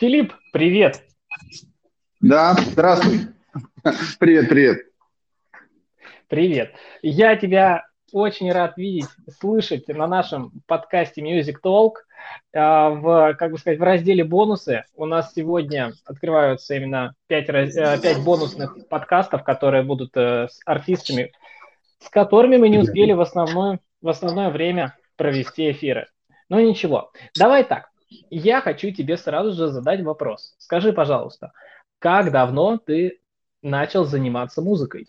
Филипп, привет. Да, здравствуй. Привет, привет. Привет. Я тебя очень рад видеть, слышать на нашем подкасте Music Talk. А, в, как бы сказать, в разделе бонусы у нас сегодня открываются именно 5, 5 э, бонусных подкастов, которые будут э, с артистами, с которыми мы не успели в основное, в основное время провести эфиры. Но ничего. Давай так я хочу тебе сразу же задать вопрос. Скажи, пожалуйста, как давно ты начал заниматься музыкой?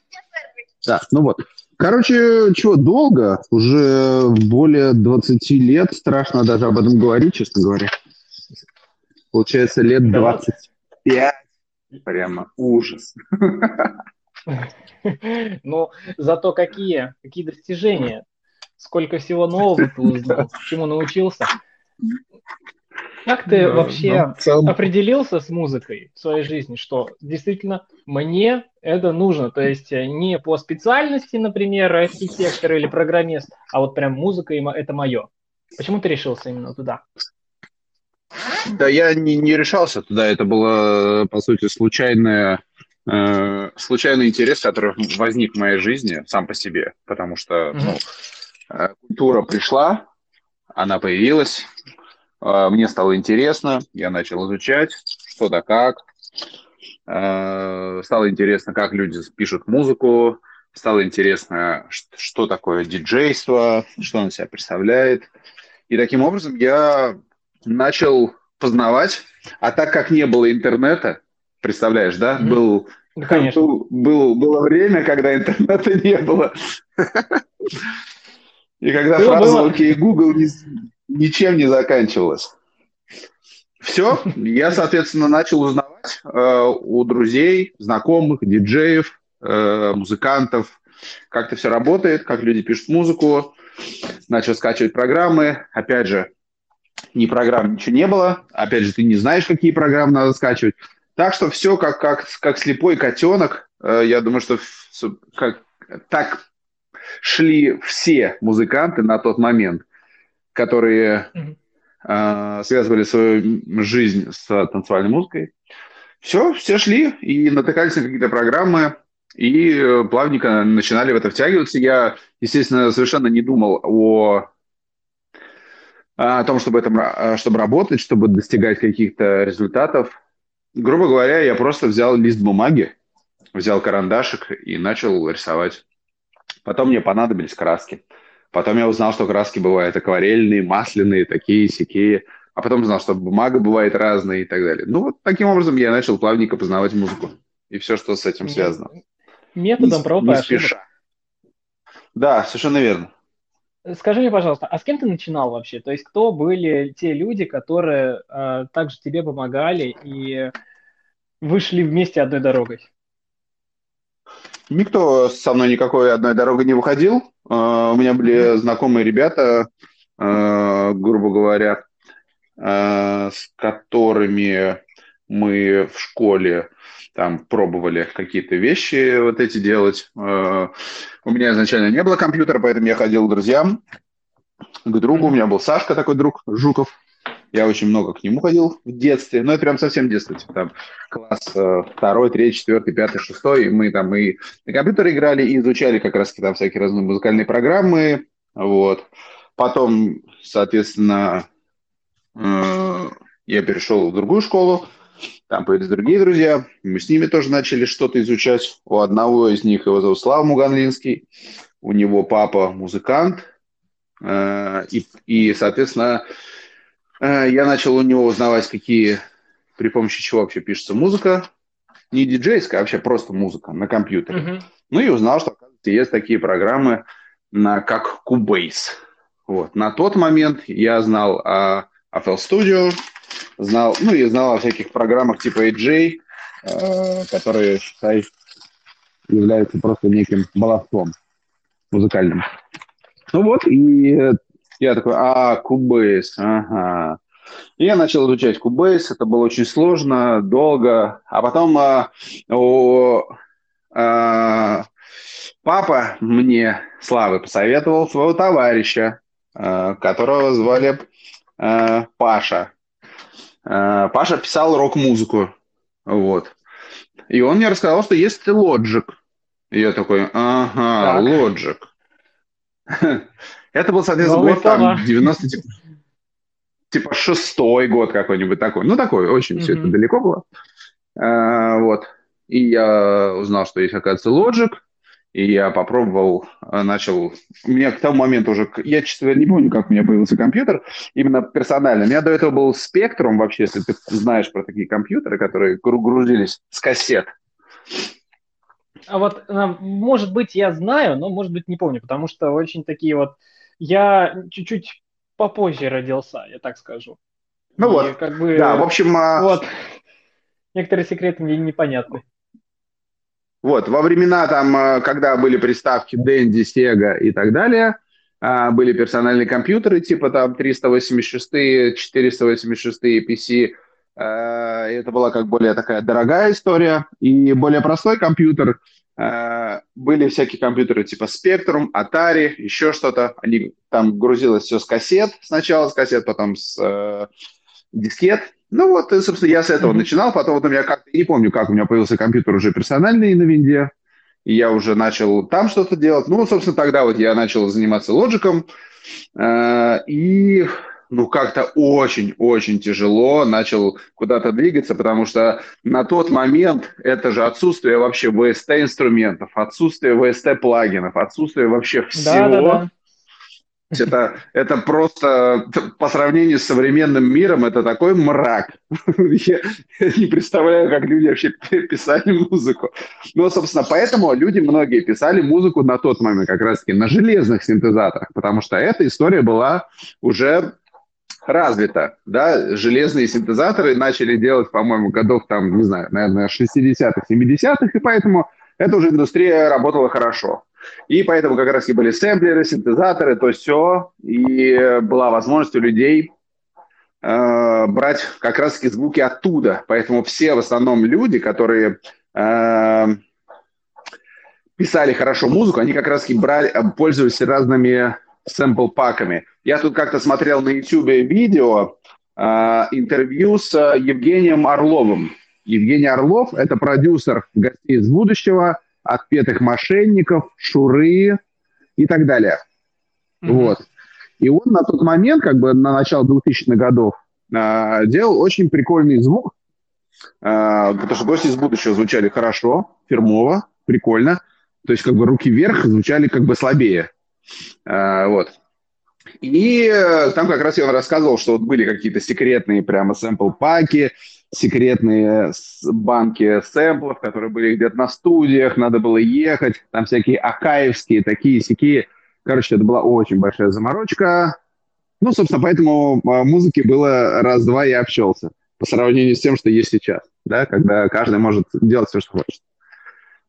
Да, ну вот. Короче, чего, долго, уже более 20 лет, страшно даже об этом говорить, честно говоря. Получается, лет 25, прямо ужас. Ну, зато какие, какие достижения, сколько всего нового ты узнал, чему научился. Как ты да, вообще целом... определился с музыкой в своей жизни, что действительно мне это нужно? То есть э, не по специальности, например, архитектор или программист, а вот прям музыка это мое. Почему ты решился именно туда? Да я не, не решался туда, это было, по сути, случайное, э, случайный интерес, который возник в моей жизни сам по себе, потому что mm-hmm. ну, э, культура пришла, она появилась, мне стало интересно, я начал изучать, что да как. А, стало интересно, как люди пишут музыку, стало интересно, что такое диджейство, что он себя представляет. И таким образом я начал познавать. А так как не было интернета, представляешь, да, mm-hmm. был, ну, Конечно. Был, был, было время, когда интернета не было. И когда фраза «Окей, Google» ничем не заканчивалось. Все, я, соответственно, начал узнавать э, у друзей, знакомых, диджеев, э, музыкантов, как это все работает, как люди пишут музыку. Начал скачивать программы. Опять же, ни программ, ничего не было. Опять же, ты не знаешь, какие программы надо скачивать. Так что все как, как, как слепой котенок. Э, я думаю, что как, так шли все музыканты на тот момент которые э, связывали свою жизнь с танцевальной музыкой. Все, все шли и натыкались на какие-то программы, и э, плавненько начинали в это втягиваться. Я, естественно, совершенно не думал о, о том, чтобы, это, чтобы работать, чтобы достигать каких-то результатов. Грубо говоря, я просто взял лист бумаги, взял карандашик и начал рисовать. Потом мне понадобились краски. Потом я узнал, что краски бывают акварельные, масляные, такие, сякие. А потом узнал, что бумага бывает разная и так далее. Ну, вот таким образом я начал плавненько познавать музыку. И все, что с этим связано. Методом проб и ошибок. Да, совершенно верно. Скажи мне, пожалуйста, а с кем ты начинал вообще? То есть кто были те люди, которые э, также тебе помогали и вышли вместе одной дорогой? Никто со мной никакой одной дорогой не выходил. Uh, у меня были знакомые ребята, uh, грубо говоря, uh, с которыми мы в школе там пробовали какие-то вещи вот эти делать. У меня изначально не было компьютера, поэтому я ходил к друзьям, к другу. У меня был Сашка, такой друг, Жуков. Я очень много к нему ходил в детстве, ну, это прям совсем детство, типа там класс э, второй, третий, четвертый, пятый, шестой, мы там и на компьютере играли, и изучали как раз там всякие разные музыкальные программы, вот. Потом, соответственно, э, я перешел в другую школу, там появились другие друзья, мы с ними тоже начали что-то изучать. У одного из них его зовут Слава Муганлинский, у него папа музыкант, э, и, и, соответственно, я начал у него узнавать, какие, при помощи чего вообще пишется музыка. Не диджейская, а вообще просто музыка на компьютере. Uh-huh. Ну и узнал, что, оказывается, есть такие программы, на, как Cubase. Вот. На тот момент я знал о FL Studio, знал, ну и знал о всяких программах типа AJ, э, которые, считай, являются просто неким баловством музыкальным. Ну вот, и я такой, а, Cubase, ага. И я начал изучать Cubase, это было очень сложно, долго. А потом а, о, а, папа мне, Славы, посоветовал своего товарища, а, которого звали а, Паша. Э, Паша писал рок-музыку, вот. И он мне рассказал, что есть Logic. И я такой, ага, так. Logic. Это был, соответственно, Новый год там 90 типа, типа шестой год какой-нибудь такой. Ну, такой, очень mm-hmm. все это далеко было. А, вот. И я узнал, что есть, оказывается, Logic. И я попробовал, а, начал... У меня к тому моменту уже... Я, честно говоря, не помню, как у меня появился компьютер, именно персонально. У меня до этого был Spectrum вообще, если ты знаешь про такие компьютеры, которые грузились с кассет. А вот, а, может быть, я знаю, но, может быть, не помню, потому что очень такие вот... Я чуть-чуть попозже родился, я так скажу. Ну И вот, как бы, да, в общем... Вот, некоторые секреты мне непонятны. Вот, во времена там, когда были приставки Dendy, Sega и так далее, были персональные компьютеры типа там 386, 486 PC, это была как более такая дорогая история. И более простой компьютер, были всякие компьютеры типа Spectrum, Atari, еще что-то. Они, там грузилось все с кассет, сначала с кассет, потом с э, дискет. Ну вот, и, собственно, я с этого mm-hmm. начинал. Потом вот у меня как-то, не помню, как у меня появился компьютер уже персональный на винде. И я уже начал там что-то делать. Ну, собственно, тогда вот я начал заниматься лоджиком. Э, и ну, как-то очень-очень тяжело начал куда-то двигаться, потому что на тот момент это же отсутствие вообще VST-инструментов, отсутствие VST-плагинов, отсутствие вообще всего. Да, да, да. Это, это просто по сравнению с современным миром это такой мрак. Я не представляю, как люди вообще писали музыку. Но, собственно, поэтому люди многие писали музыку на тот момент как раз-таки на железных синтезаторах, потому что эта история была уже развито, да, железные синтезаторы начали делать, по-моему, годов там, не знаю, наверное, 60-х, 70-х, и поэтому эта уже индустрия работала хорошо. И поэтому как раз и были сэмплеры, синтезаторы, то все, и была возможность у людей э, брать как раз-таки звуки оттуда. Поэтому все в основном люди, которые э, писали хорошо музыку, они как раз-таки брали, пользовались разными сэмпл-паками. Я тут как-то смотрел на YouTube видео э, интервью с Евгением Орловым. Евгений Орлов – это продюсер «Гостей из будущего», «Отпетых мошенников», «Шуры» и так далее. Mm-hmm. Вот. И он на тот момент, как бы на начало 2000-х годов, э, делал очень прикольный звук, потому что «Гости из будущего» звучали хорошо, фирмово, прикольно. То есть как бы руки вверх звучали как бы слабее. Э, вот. И э, там как раз я рассказывал, что вот были какие-то секретные прямо сэмпл-паки, секретные банки сэмплов, которые были где-то на студиях, надо было ехать, там всякие акаевские, такие сякие. Короче, это была очень большая заморочка. Ну, собственно, поэтому а, музыки было раз-два и общался по сравнению с тем, что есть сейчас, да, когда каждый может делать все, что хочет.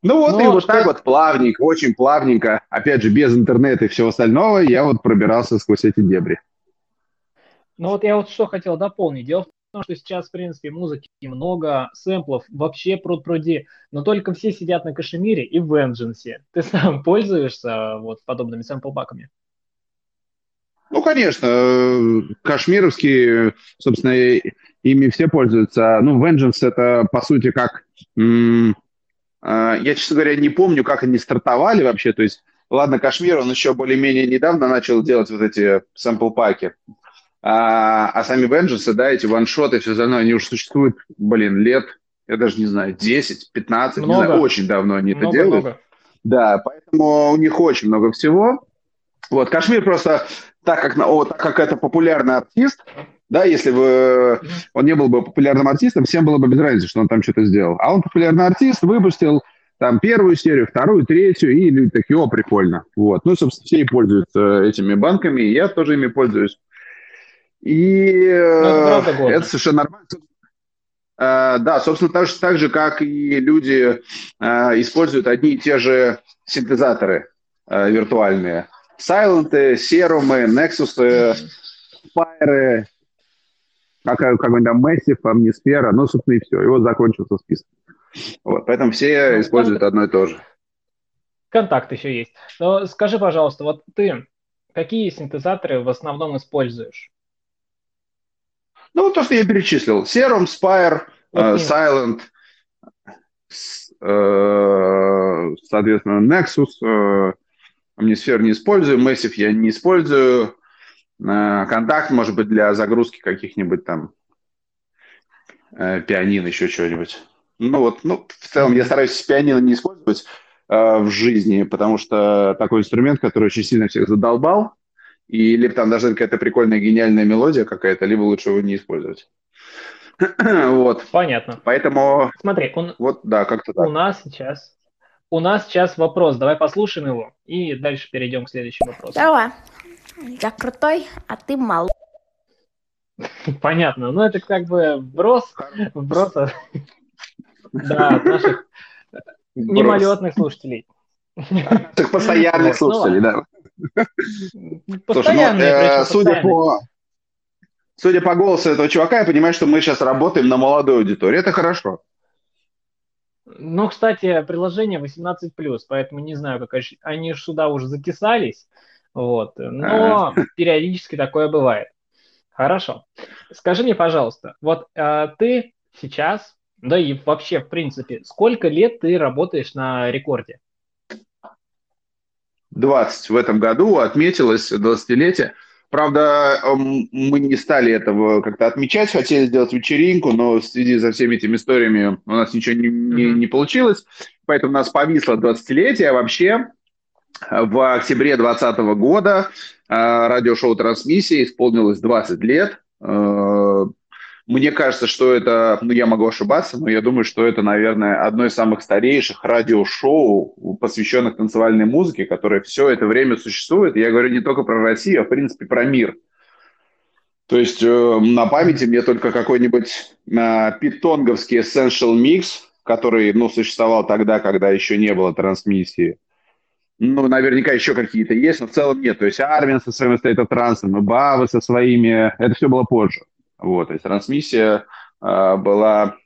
Ну вот, ну, и вот так вот плавненько, очень плавненько, опять же, без интернета и всего остального, я вот пробирался сквозь эти дебри. Ну вот я вот что хотел дополнить. Дело в том, что сейчас, в принципе, музыки много, сэмплов, вообще пруд-пруди, но только все сидят на Кашемире и в Vengeance. Ты сам пользуешься вот подобными сэмпл-баками? Ну, конечно, кашмировские, собственно, ими все пользуются. Ну, Vengeance это, по сути, как я, честно говоря, не помню, как они стартовали вообще. То есть, ладно, Кашмир, он еще более-менее недавно начал делать вот эти сэмпл-паки. А, а сами Vengeance, да, эти ваншоты все остальное, они уже существуют, блин, лет, я даже не знаю, 10, 15, много. не знаю, очень давно они много, это делают. Много. Да, поэтому у них очень много всего. Вот, Кашмир просто, так как, о, так как это популярный артист, да, если бы он не был бы популярным артистом, всем было бы без разницы, что он там что-то сделал. А он популярный артист, выпустил там первую серию, вторую, третью, и люди такие, о, прикольно. Вот. Ну, собственно, все и пользуются этими банками, и я тоже ими пользуюсь. И ну, это, э, это совершенно нормально. Uh, да, собственно, так же, так же, как и люди uh, используют одни и те же синтезаторы uh, виртуальные. Сайленты, серумы, Nexus, Fire какая, какой-нибудь там Massive, Omnisphere, ну, собственно, и все. И вот закончился список. Вот, поэтому все ну, используют одно и то же. Контакт еще есть. Но скажи, пожалуйста, вот ты какие синтезаторы в основном используешь? Ну, то, что я перечислил. Serum, Spire, uh, Silent, uh, соответственно, Nexus, uh, Omnisphere не использую, Massive я не использую, Контакт, может быть, для загрузки каких-нибудь там uh, пианин, еще чего-нибудь. Ну вот, ну, в целом я стараюсь пианино не использовать э, в жизни, потому что такой инструмент, который очень сильно всех задолбал, и либо там даже какая-то прикольная гениальная мелодия какая-то, либо лучше его не использовать. вот. Понятно. Поэтому... Смотри, он... вот, да, как-то так. У нас сейчас... У нас сейчас вопрос, давай послушаем его, и дальше перейдем к следующему вопросу. Давай. Я крутой, а ты мал. Понятно. Ну, это как бы вброс, вброс да, от наших мимолетных слушателей. Наших постоянных ну слушателей, да. Постоянные, ну, судя по Судя по голосу этого чувака, я понимаю, что мы сейчас работаем на молодой аудитории. Это хорошо. Ну, кстати, приложение 18+, поэтому не знаю, как они сюда уже затесались, вот, но периодически такое бывает. Хорошо. Скажи мне, пожалуйста, вот а, ты сейчас да и вообще, в принципе, сколько лет ты работаешь на рекорде? 20 в этом году отметилось 20-летие. Правда, мы не стали этого как-то отмечать, хотели сделать вечеринку, но в связи со всеми этими историями у нас ничего не, не, не получилось. Поэтому у нас повисло 20-летие. А вообще, в октябре 2020 года э, радиошоу «Трансмиссия» исполнилось 20 лет. Э, мне кажется, что это, ну, я могу ошибаться, но я думаю, что это, наверное, одно из самых старейших радиошоу, посвященных танцевальной музыке, которое все это время существует. Я говорю не только про Россию, а, в принципе, про мир. То есть э, на памяти мне только какой-нибудь э, питонговский Essential Mix, который, ну, существовал тогда, когда еще не было трансмиссии. Ну, наверняка еще какие-то есть, но в целом нет. То есть Армин со своим State of Trance, и Бавы со своими, это все было позже. Вот, то есть трансмиссия э, была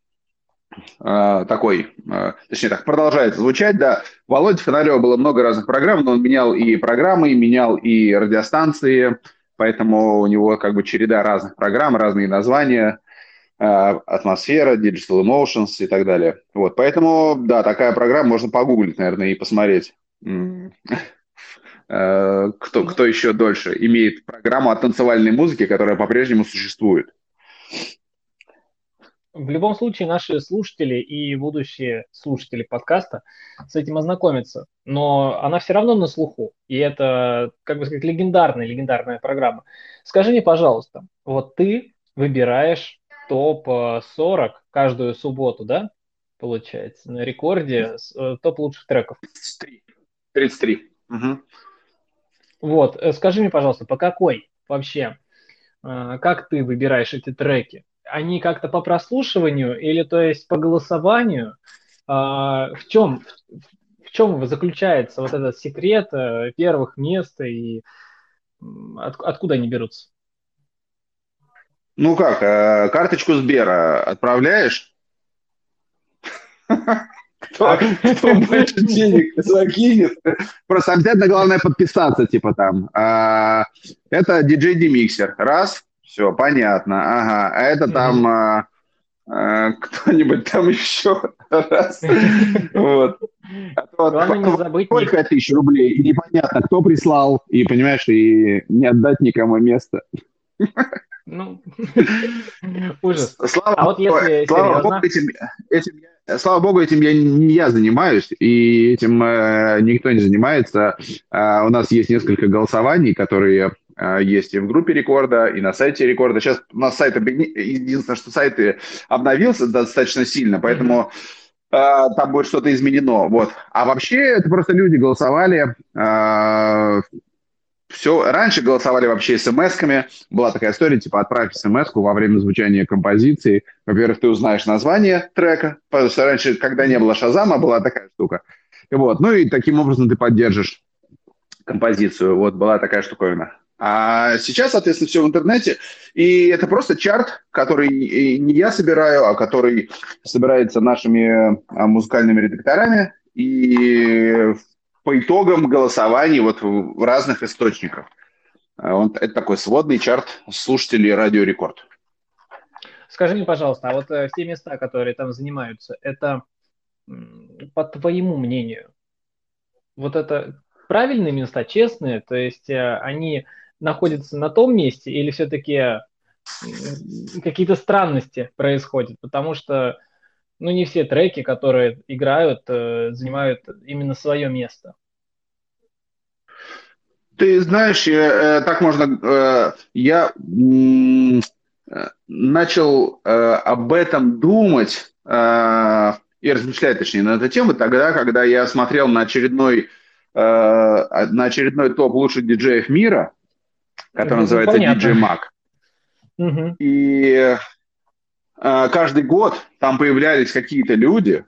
э, такой, э, точнее так, продолжает звучать, да. Володя Фонарева было много разных программ, но он менял и программы, менял и радиостанции, поэтому у него как бы череда разных программ, разные названия, атмосфера, Digital Emotions и так далее. Вот, поэтому, да, такая программа можно погуглить, наверное, и посмотреть кто, кто еще дольше имеет программу о танцевальной музыке, которая по-прежнему существует. В любом случае, наши слушатели и будущие слушатели подкаста с этим ознакомятся. Но она все равно на слуху. И это, как бы сказать, легендарная, легендарная программа. Скажи мне, пожалуйста, вот ты выбираешь топ-40 каждую субботу, да? Получается, на рекорде э, топ лучших треков. 33. 33. Угу. Вот, э, скажи мне, пожалуйста, по какой вообще, э, как ты выбираешь эти треки? они как-то по прослушиванию или то есть по голосованию? А, в чем в чем заключается вот этот секрет э, первых мест и от, откуда они берутся? Ну как, карточку Сбера отправляешь? Кто, а кто больше денег закинет? Просто обязательно главное подписаться, типа там. А, это DJ Demixer. Раз. Все, понятно. Ага. А это там а, а, кто-нибудь там еще раз. Вот. А Главное не забыть. Сколько тысяч рублей? И непонятно, кто прислал. И, понимаешь, и не отдать никому место. Ну, ужас. Слава, а вот если слава Богу, этим, этим, слава Богу, этим я не я занимаюсь, и этим э, никто не занимается. Э, у нас есть несколько голосований, которые а, есть и в группе рекорда, и на сайте рекорда. Сейчас у нас сайт, единственное, что сайт обновился достаточно сильно, поэтому э, там будет что-то изменено. Вот. А вообще это просто люди голосовали. Э, все, раньше голосовали вообще смс-ками. Была такая история, типа отправь смс во время звучания композиции. Во-первых, ты узнаешь название трека, потому что раньше, когда не было Шазама, была такая штука. Вот. Ну и таким образом ты поддержишь композицию. Вот была такая штуковина. А сейчас, соответственно, все в интернете. И это просто чарт, который не я собираю, а который собирается нашими а, музыкальными редакторами. И по итогам голосований вот в разных источниках. А, он, это такой сводный чарт слушателей Радио Рекорд. Скажи мне, пожалуйста, а вот э, все места, которые там занимаются, это, по твоему мнению, вот это правильные места, честные, то есть э, они находятся на том месте или все-таки какие-то странности происходят, потому что ну, не все треки, которые играют, э, занимают именно свое место. Ты знаешь, э, так можно... Я начал об этом думать и размышлять, точнее, на эту тему тогда, когда я смотрел на очередной Э, на очередной топ лучших диджеев мира, который ну, называется понятно. DJ Mag. Угу. И э, каждый год там появлялись какие-то люди,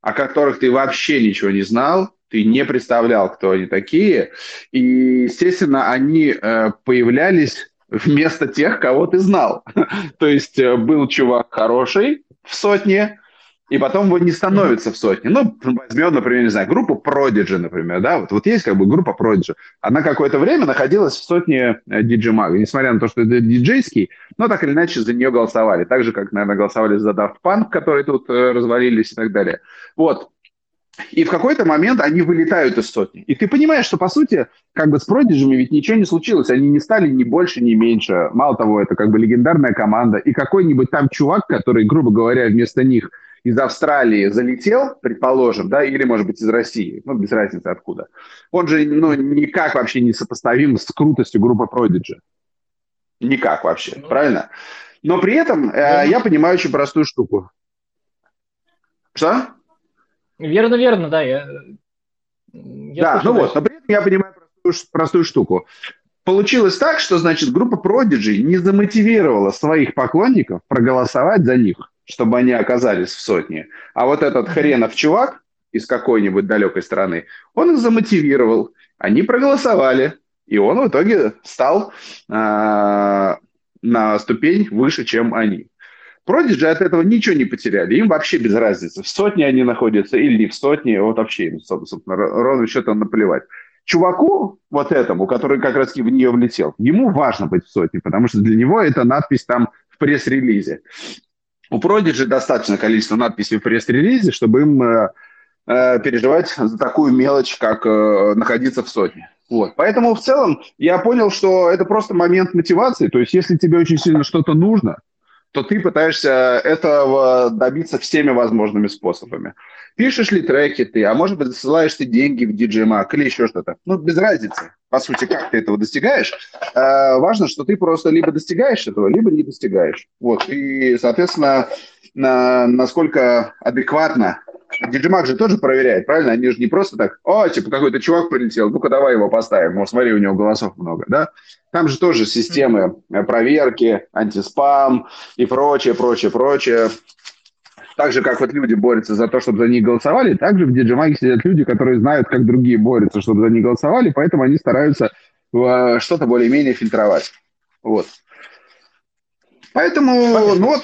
о которых ты вообще ничего не знал, ты не представлял, кто они такие. И, естественно, они э, появлялись вместо тех, кого ты знал. То есть э, был чувак хороший в сотне, и потом его не становится в сотне. Ну, возьмем, например, не знаю, группу Prodigy, например, да, вот, вот есть как бы группа Prodigy. Она какое-то время находилась в сотне DJ Mag, несмотря на то, что это диджейский, но так или иначе за нее голосовали. Так же, как, наверное, голосовали за Daft Punk, которые тут э, развалились и так далее. Вот. И в какой-то момент они вылетают из сотни. И ты понимаешь, что, по сути, как бы с Продиджами ведь ничего не случилось. Они не стали ни больше, ни меньше. Мало того, это как бы легендарная команда. И какой-нибудь там чувак, который, грубо говоря, вместо них – из Австралии залетел, предположим, да, или, может быть, из России, ну, без разницы откуда, он же, ну, никак вообще не сопоставим с крутостью группы Prodigy. Никак вообще, ну, правильно? Но при этом э, я понимаю очень простую штуку. Что? Верно, верно, да. Я, я да, ну вот, но при этом я понимаю простую, простую штуку. Получилось так, что, значит, группа Prodigy не замотивировала своих поклонников проголосовать за них чтобы они оказались в сотне. А вот этот хренов чувак из какой-нибудь далекой страны, он их замотивировал. Они проголосовали, и он в итоге стал э, на ступень выше, чем они. Продиджи от этого ничего не потеряли. Им вообще без разницы, в сотне они находятся или не в сотне. Вот вообще им, собственно, ровно счетом наплевать. Чуваку, вот этому, который как раз в нее влетел, ему важно быть в сотне, потому что для него это надпись там в пресс-релизе. У Prodigy достаточно количества надписей в пресс-релизе, чтобы им э, э, переживать за такую мелочь, как э, находиться в сотне. Вот. Поэтому в целом я понял, что это просто момент мотивации. То есть если тебе очень сильно что-то нужно, то ты пытаешься этого добиться всеми возможными способами. Пишешь ли треки ты, а может быть, засылаешь ты деньги в DJ Mac или еще что-то. Ну, без разницы, по сути, как ты этого достигаешь. Э, важно, что ты просто либо достигаешь этого, либо не достигаешь. Вот, и, соответственно, на, насколько адекватно Диджимак же тоже проверяет, правильно? Они же не просто так, о, типа какой-то чувак прилетел, ну-ка давай его поставим, может, смотри, у него голосов много, да? Там же тоже системы проверки, антиспам и прочее, прочее, прочее. Так же, как вот люди борются за то, чтобы за них голосовали, так же в Диджимаге сидят люди, которые знают, как другие борются, чтобы за них голосовали, поэтому они стараются э, что-то более-менее фильтровать. Вот. Поэтому, ну вот,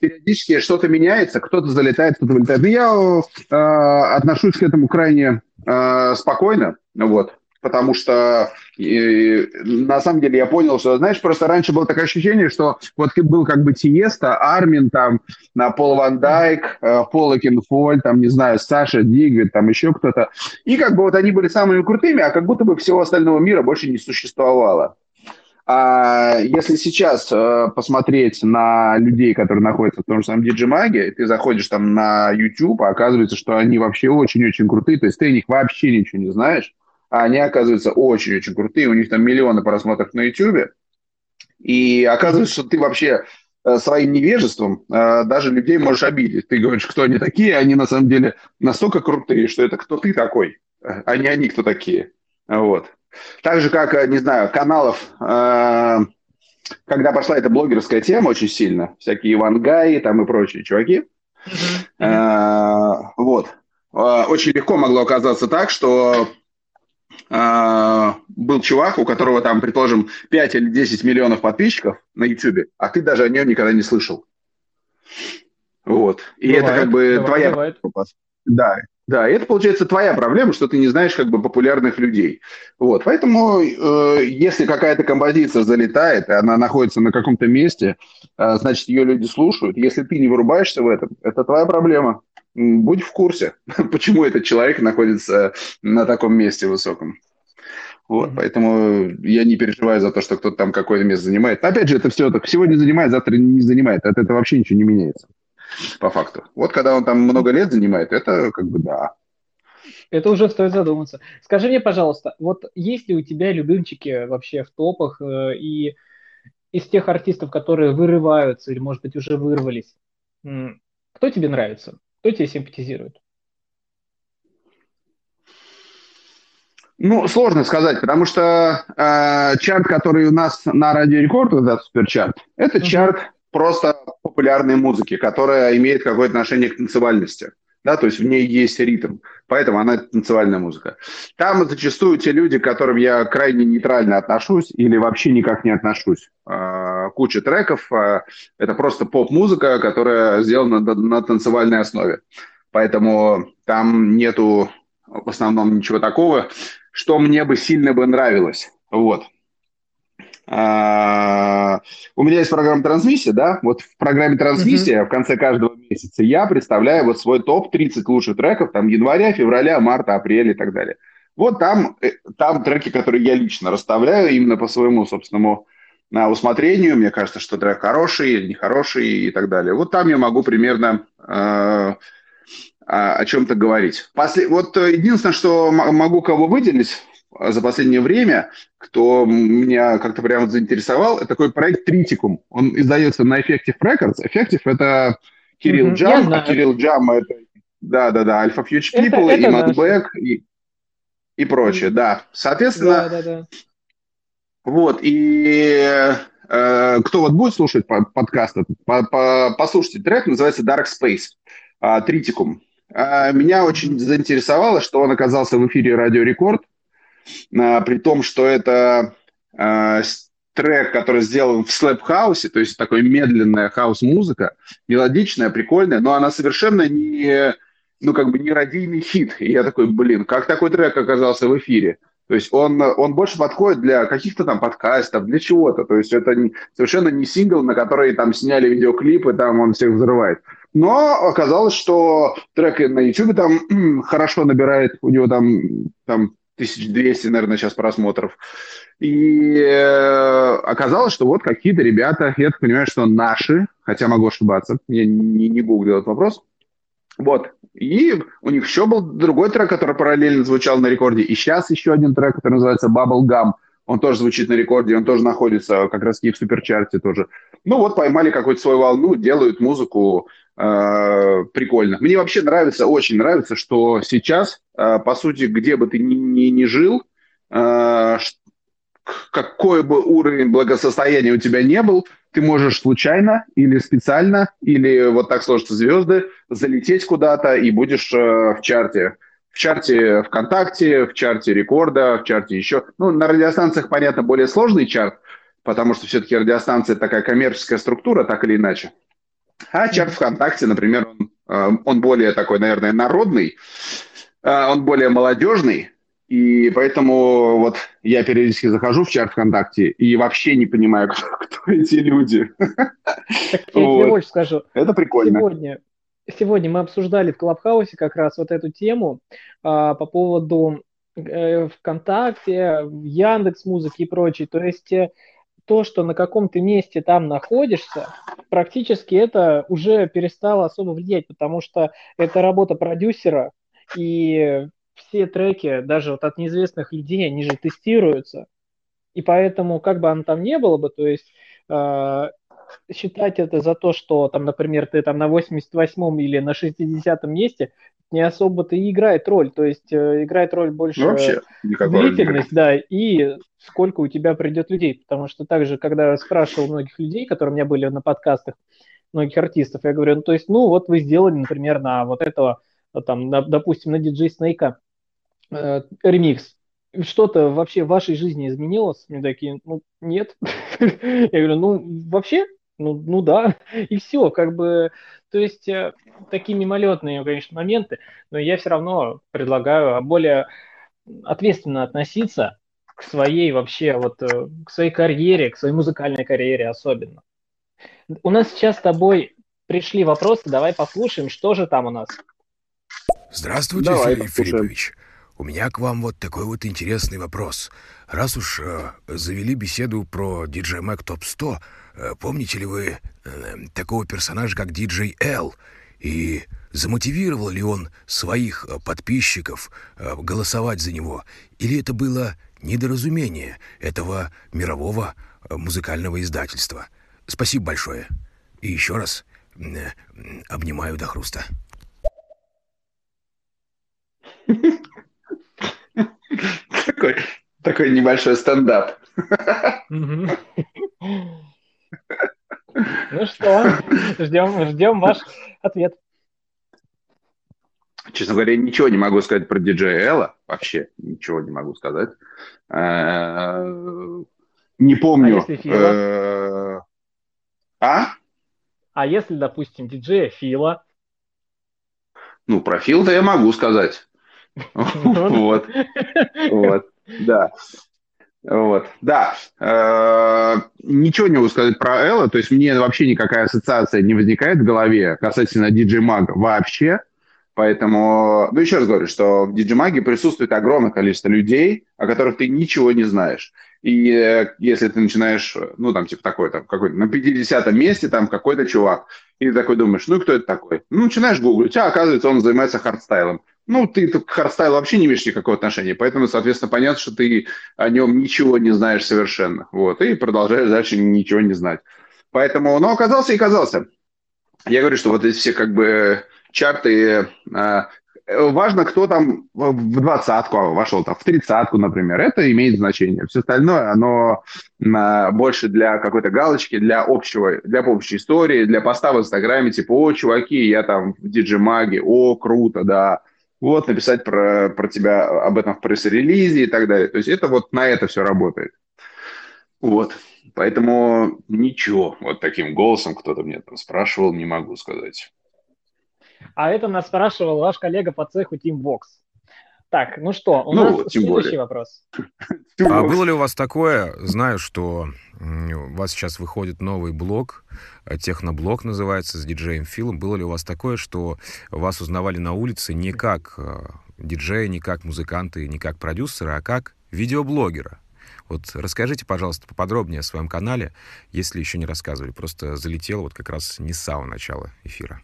периодически что-то меняется, кто-то залетает, кто-то вылетает. Но я э, отношусь к этому крайне э, спокойно, вот, потому что и, на самом деле я понял, что, знаешь, просто раньше было такое ощущение, что вот был как бы Тиеста, Армин, там, на Пол Ван Дайк, э, Пол Кинфоль, там, не знаю, Саша Дигвид, там еще кто-то. И как бы вот они были самыми крутыми, а как будто бы всего остального мира больше не существовало. А если сейчас э, посмотреть на людей, которые находятся в том же самом диджимаге, ты заходишь там на YouTube, а оказывается, что они вообще очень-очень крутые, то есть ты о них вообще ничего не знаешь, а они, оказываются, очень-очень крутые, у них там миллионы просмотров на YouTube, и оказывается, что ты вообще э, своим невежеством э, даже людей можешь обидеть. Ты говоришь, кто они такие, они на самом деле настолько крутые, что это кто ты такой, а не они кто такие. Вот. Так же, как, э, не знаю, каналов, когда пошла эта блогерская тема очень сильно, всякие Ивангаи там и прочие чуваки, вот, очень легко могло оказаться так, что был чувак, у которого там, предположим, 5 или 10 миллионов подписчиков на YouTube, а ты даже о нем никогда не слышал. Вот. И бывает, это как бы бывает, твоя... Бывает. Да. Да, и это получается твоя проблема, что ты не знаешь как бы популярных людей. Вот, поэтому э, если какая-то композиция залетает, и она находится на каком-то месте, э, значит ее люди слушают. Если ты не вырубаешься в этом, это твоя проблема. Будь в курсе, почему этот человек находится на таком месте высоком. Вот, mm-hmm. поэтому я не переживаю за то, что кто-то там какое-то место занимает. Опять же, это все так сегодня занимает, завтра не занимает. От этого вообще ничего не меняется по факту. Вот когда он там много лет занимает, это как бы да. Это уже стоит задуматься. Скажи мне, пожалуйста, вот есть ли у тебя любимчики вообще в топах э, и из тех артистов, которые вырываются или, может быть, уже вырвались, кто тебе нравится? Кто тебе симпатизирует? Ну, сложно сказать, потому что э, чарт, который у нас на Радио Рекорд, этот суперчарт, это чарт просто популярной музыки, которая имеет какое-то отношение к танцевальности. Да, то есть в ней есть ритм, поэтому она танцевальная музыка. Там зачастую те люди, к которым я крайне нейтрально отношусь или вообще никак не отношусь. А, куча треков, а, это просто поп-музыка, которая сделана на танцевальной основе. Поэтому там нету в основном ничего такого, что мне бы сильно бы нравилось. Вот. А, у меня есть программа трансмиссия, да, вот в программе трансмиссия в конце каждого месяца я представляю вот свой топ-30 лучших треков, там, января, февраля, марта, апреля и так далее. Вот там, э, там треки, которые я лично расставляю именно по своему собственному на усмотрению. Мне кажется, что трек хороший или нехороший и так далее. Вот там я могу примерно э, о чем-то говорить. После, вот единственное, что могу кого выделить за последнее время, кто меня как-то прямо заинтересовал, это такой проект Тритикум. Он издается на Effective Records. Effective — это Кирилл Джам, а Кирилл Джам — это, да-да-да, Alpha Future People это, это и Madback и, и прочее, да. Соответственно, да, да, да. вот, и э, кто вот будет слушать подкаст, по, по, послушайте, трек называется Dark Space, э, Тритикум. Э, меня очень заинтересовало, что он оказался в эфире Радио Рекорд, а, при том, что это а, трек, который сделан в slap house е, то есть такой медленная house-музыка, мелодичная, прикольная, но она совершенно не, ну, как бы не радийный хит. И я такой, блин, как такой трек оказался в эфире? То есть он, он больше подходит для каких-то там подкастов, для чего-то. То есть это не, совершенно не сингл, на который там сняли видеоклипы, там он всех взрывает. Но оказалось, что трек на YouTube там хорошо набирает, у него там, там 1200, наверное, сейчас просмотров. И э, оказалось, что вот какие-то ребята, я так понимаю, что наши, хотя могу ошибаться, я не, не гуглил этот вопрос. Вот. И у них еще был другой трек, который параллельно звучал на рекорде. И сейчас еще один трек, который называется Bubble Gum. Он тоже звучит на рекорде, он тоже находится как раз в суперчарте тоже. Ну вот поймали какую-то свою волну, делают музыку э, прикольно. Мне вообще нравится, очень нравится, что сейчас, э, по сути, где бы ты ни, ни, ни жил, э, какой бы уровень благосостояния у тебя не был, ты можешь случайно или специально, или вот так сложатся звезды, залететь куда-то и будешь э, в чарте в чарте ВКонтакте, в чарте рекорда, в чарте еще. Ну, на радиостанциях, понятно, более сложный чарт, потому что все-таки радиостанция такая коммерческая структура, так или иначе. А чарт ВКонтакте, например, он, э, он более такой, наверное, народный, э, он более молодежный, и поэтому вот я периодически захожу в чат ВКонтакте и вообще не понимаю, кто, кто эти люди. Так я вот. тебе больше скажу. Это прикольно. Сегодня сегодня мы обсуждали в Клабхаусе как раз вот эту тему а, по поводу э, ВКонтакте, Яндекс Музыки и прочее. То есть э, то, что на каком-то месте там находишься, практически это уже перестало особо влиять, потому что это работа продюсера, и все треки, даже вот от неизвестных людей, они же тестируются. И поэтому, как бы оно там не было бы, то есть э, считать это за то, что там, например, ты там на 88-м или на 60-м месте, не особо-то и играет роль. То есть э, играет роль больше ну, Вообще, длительность, да, и сколько у тебя придет людей. Потому что также, когда я спрашивал многих людей, которые у меня были на подкастах, многих артистов, я говорю, ну, то есть, ну, вот вы сделали, например, на вот этого, там, на, допустим, на DJ Snake э, ремикс, что-то вообще в вашей жизни изменилось? Мне такие, ну, нет. Я говорю, ну, вообще, ну, ну да, и все, как бы То есть э, такие мимолетные, конечно, моменты, но я все равно предлагаю более ответственно относиться к своей вообще вот э, к своей карьере, к своей музыкальной карьере особенно. У нас сейчас с тобой пришли вопросы, давай послушаем, что же там у нас. Здравствуйте, Давай, Филипп Филиппович. У меня к вам вот такой вот интересный вопрос. Раз уж э, завели беседу про DJ Mac Top 100, э, помните ли вы э, такого персонажа, как DJ L? И замотивировал ли он своих э, подписчиков э, голосовать за него? Или это было недоразумение этого мирового э, музыкального издательства? Спасибо большое. И еще раз э, обнимаю до хруста. Такой, такой небольшой стендап. Ну что, ждем, ждем ваш ответ. Честно говоря, ничего не могу сказать про диджея Элла. Вообще ничего не могу сказать. Э, не помню. А? Э, а? А если, допустим, диджея Фила? Ну, про Фила-то я могу сказать. Вот. Вот. Да. Вот, да. Э, ничего не могу сказать про Элла, то есть мне вообще никакая ассоциация не возникает в голове касательно DJ Mag а вообще. Поэтому, ну, еще раз говорю, что в DJ Mag е присутствует огромное количество людей, о которых ты ничего не знаешь. И э, если ты начинаешь, ну, там, типа, такой, там, какой-то, на 50-м месте, там, какой-то чувак, и ты такой думаешь, ну, кто это такой? Ну, начинаешь гуглить, а, оказывается, он занимается hardstyle ом. Ну, ты к хардстайлу вообще не имеешь никакого отношения, поэтому, соответственно, понятно, что ты о нем ничего не знаешь совершенно. Вот, и продолжаешь дальше ничего не знать. Поэтому, ну, оказался и оказался. Я говорю, что вот эти все, как бы, чарты. Э, важно, кто там в двадцатку вошел, там, в тридцатку, например. Это имеет значение. Все остальное, оно э, больше для какой-то галочки, для общего, для общей истории, для поста в Инстаграме, типа, о, чуваки, я там в DJ Mag е, о, круто, да. Вот, написать про, про тебя об этом в пресс-релизе и так далее. То есть это вот на это все работает. Вот. Поэтому ничего, вот таким голосом кто-то мне там спрашивал, не могу сказать. А это нас спрашивал ваш коллега по цеху Тим Вокс. Так, ну что, у ну, нас следующий более. вопрос. А было ли у вас такое, знаю, что у вас сейчас выходит новый блог, э, техноблог называется, с диджеем Филом. Было ли у вас такое, что вас узнавали на улице не как э, диджея, не как музыканта, не как продюсера, а как видеоблогера? Вот расскажите, пожалуйста, поподробнее о своем канале, если еще не рассказывали. Просто залетело вот как раз не с самого начала эфира.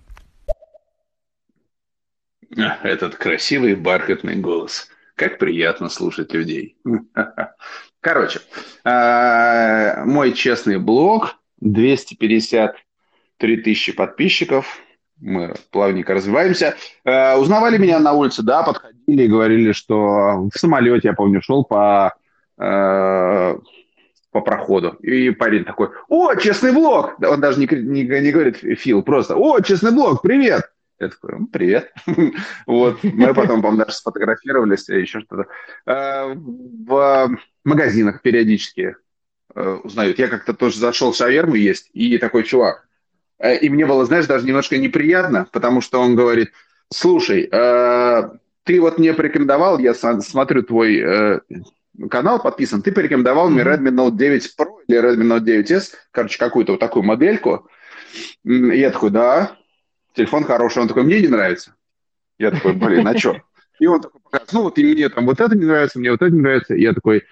Этот красивый бархатный голос. Как приятно слушать людей. Короче, а, мой честный блог, 253 тысячи подписчиков. Мы плавненько развиваемся. А, узнавали меня на улице, да, подходили и говорили, что в самолете, я помню, шел по а, по проходу. И парень такой, о, честный блог! Он даже не, не, не говорит Фил, просто, о, честный блог, привет! Я такой, ну, привет. вот. Мы потом, по-моему, даже сфотографировались, и еще что-то. А, в магазинах периодически э, узнают. Я как-то тоже зашел в шаверму есть, и такой чувак. Э, и мне было, знаешь, даже немножко неприятно, потому что он говорит, слушай, э, ты вот мне порекомендовал, я смотрю твой канал подписан, ты порекомендовал мне Redmi Note 9 Pro или Redmi Note 9s, короче, какую-то вот такую модельку. И я такой, да, телефон хороший. Он такой, мне не нравится. Я такой, блин, а что? И он такой показывает, ну вот и мне там вот это не нравится, мне вот это не нравится. И я такой,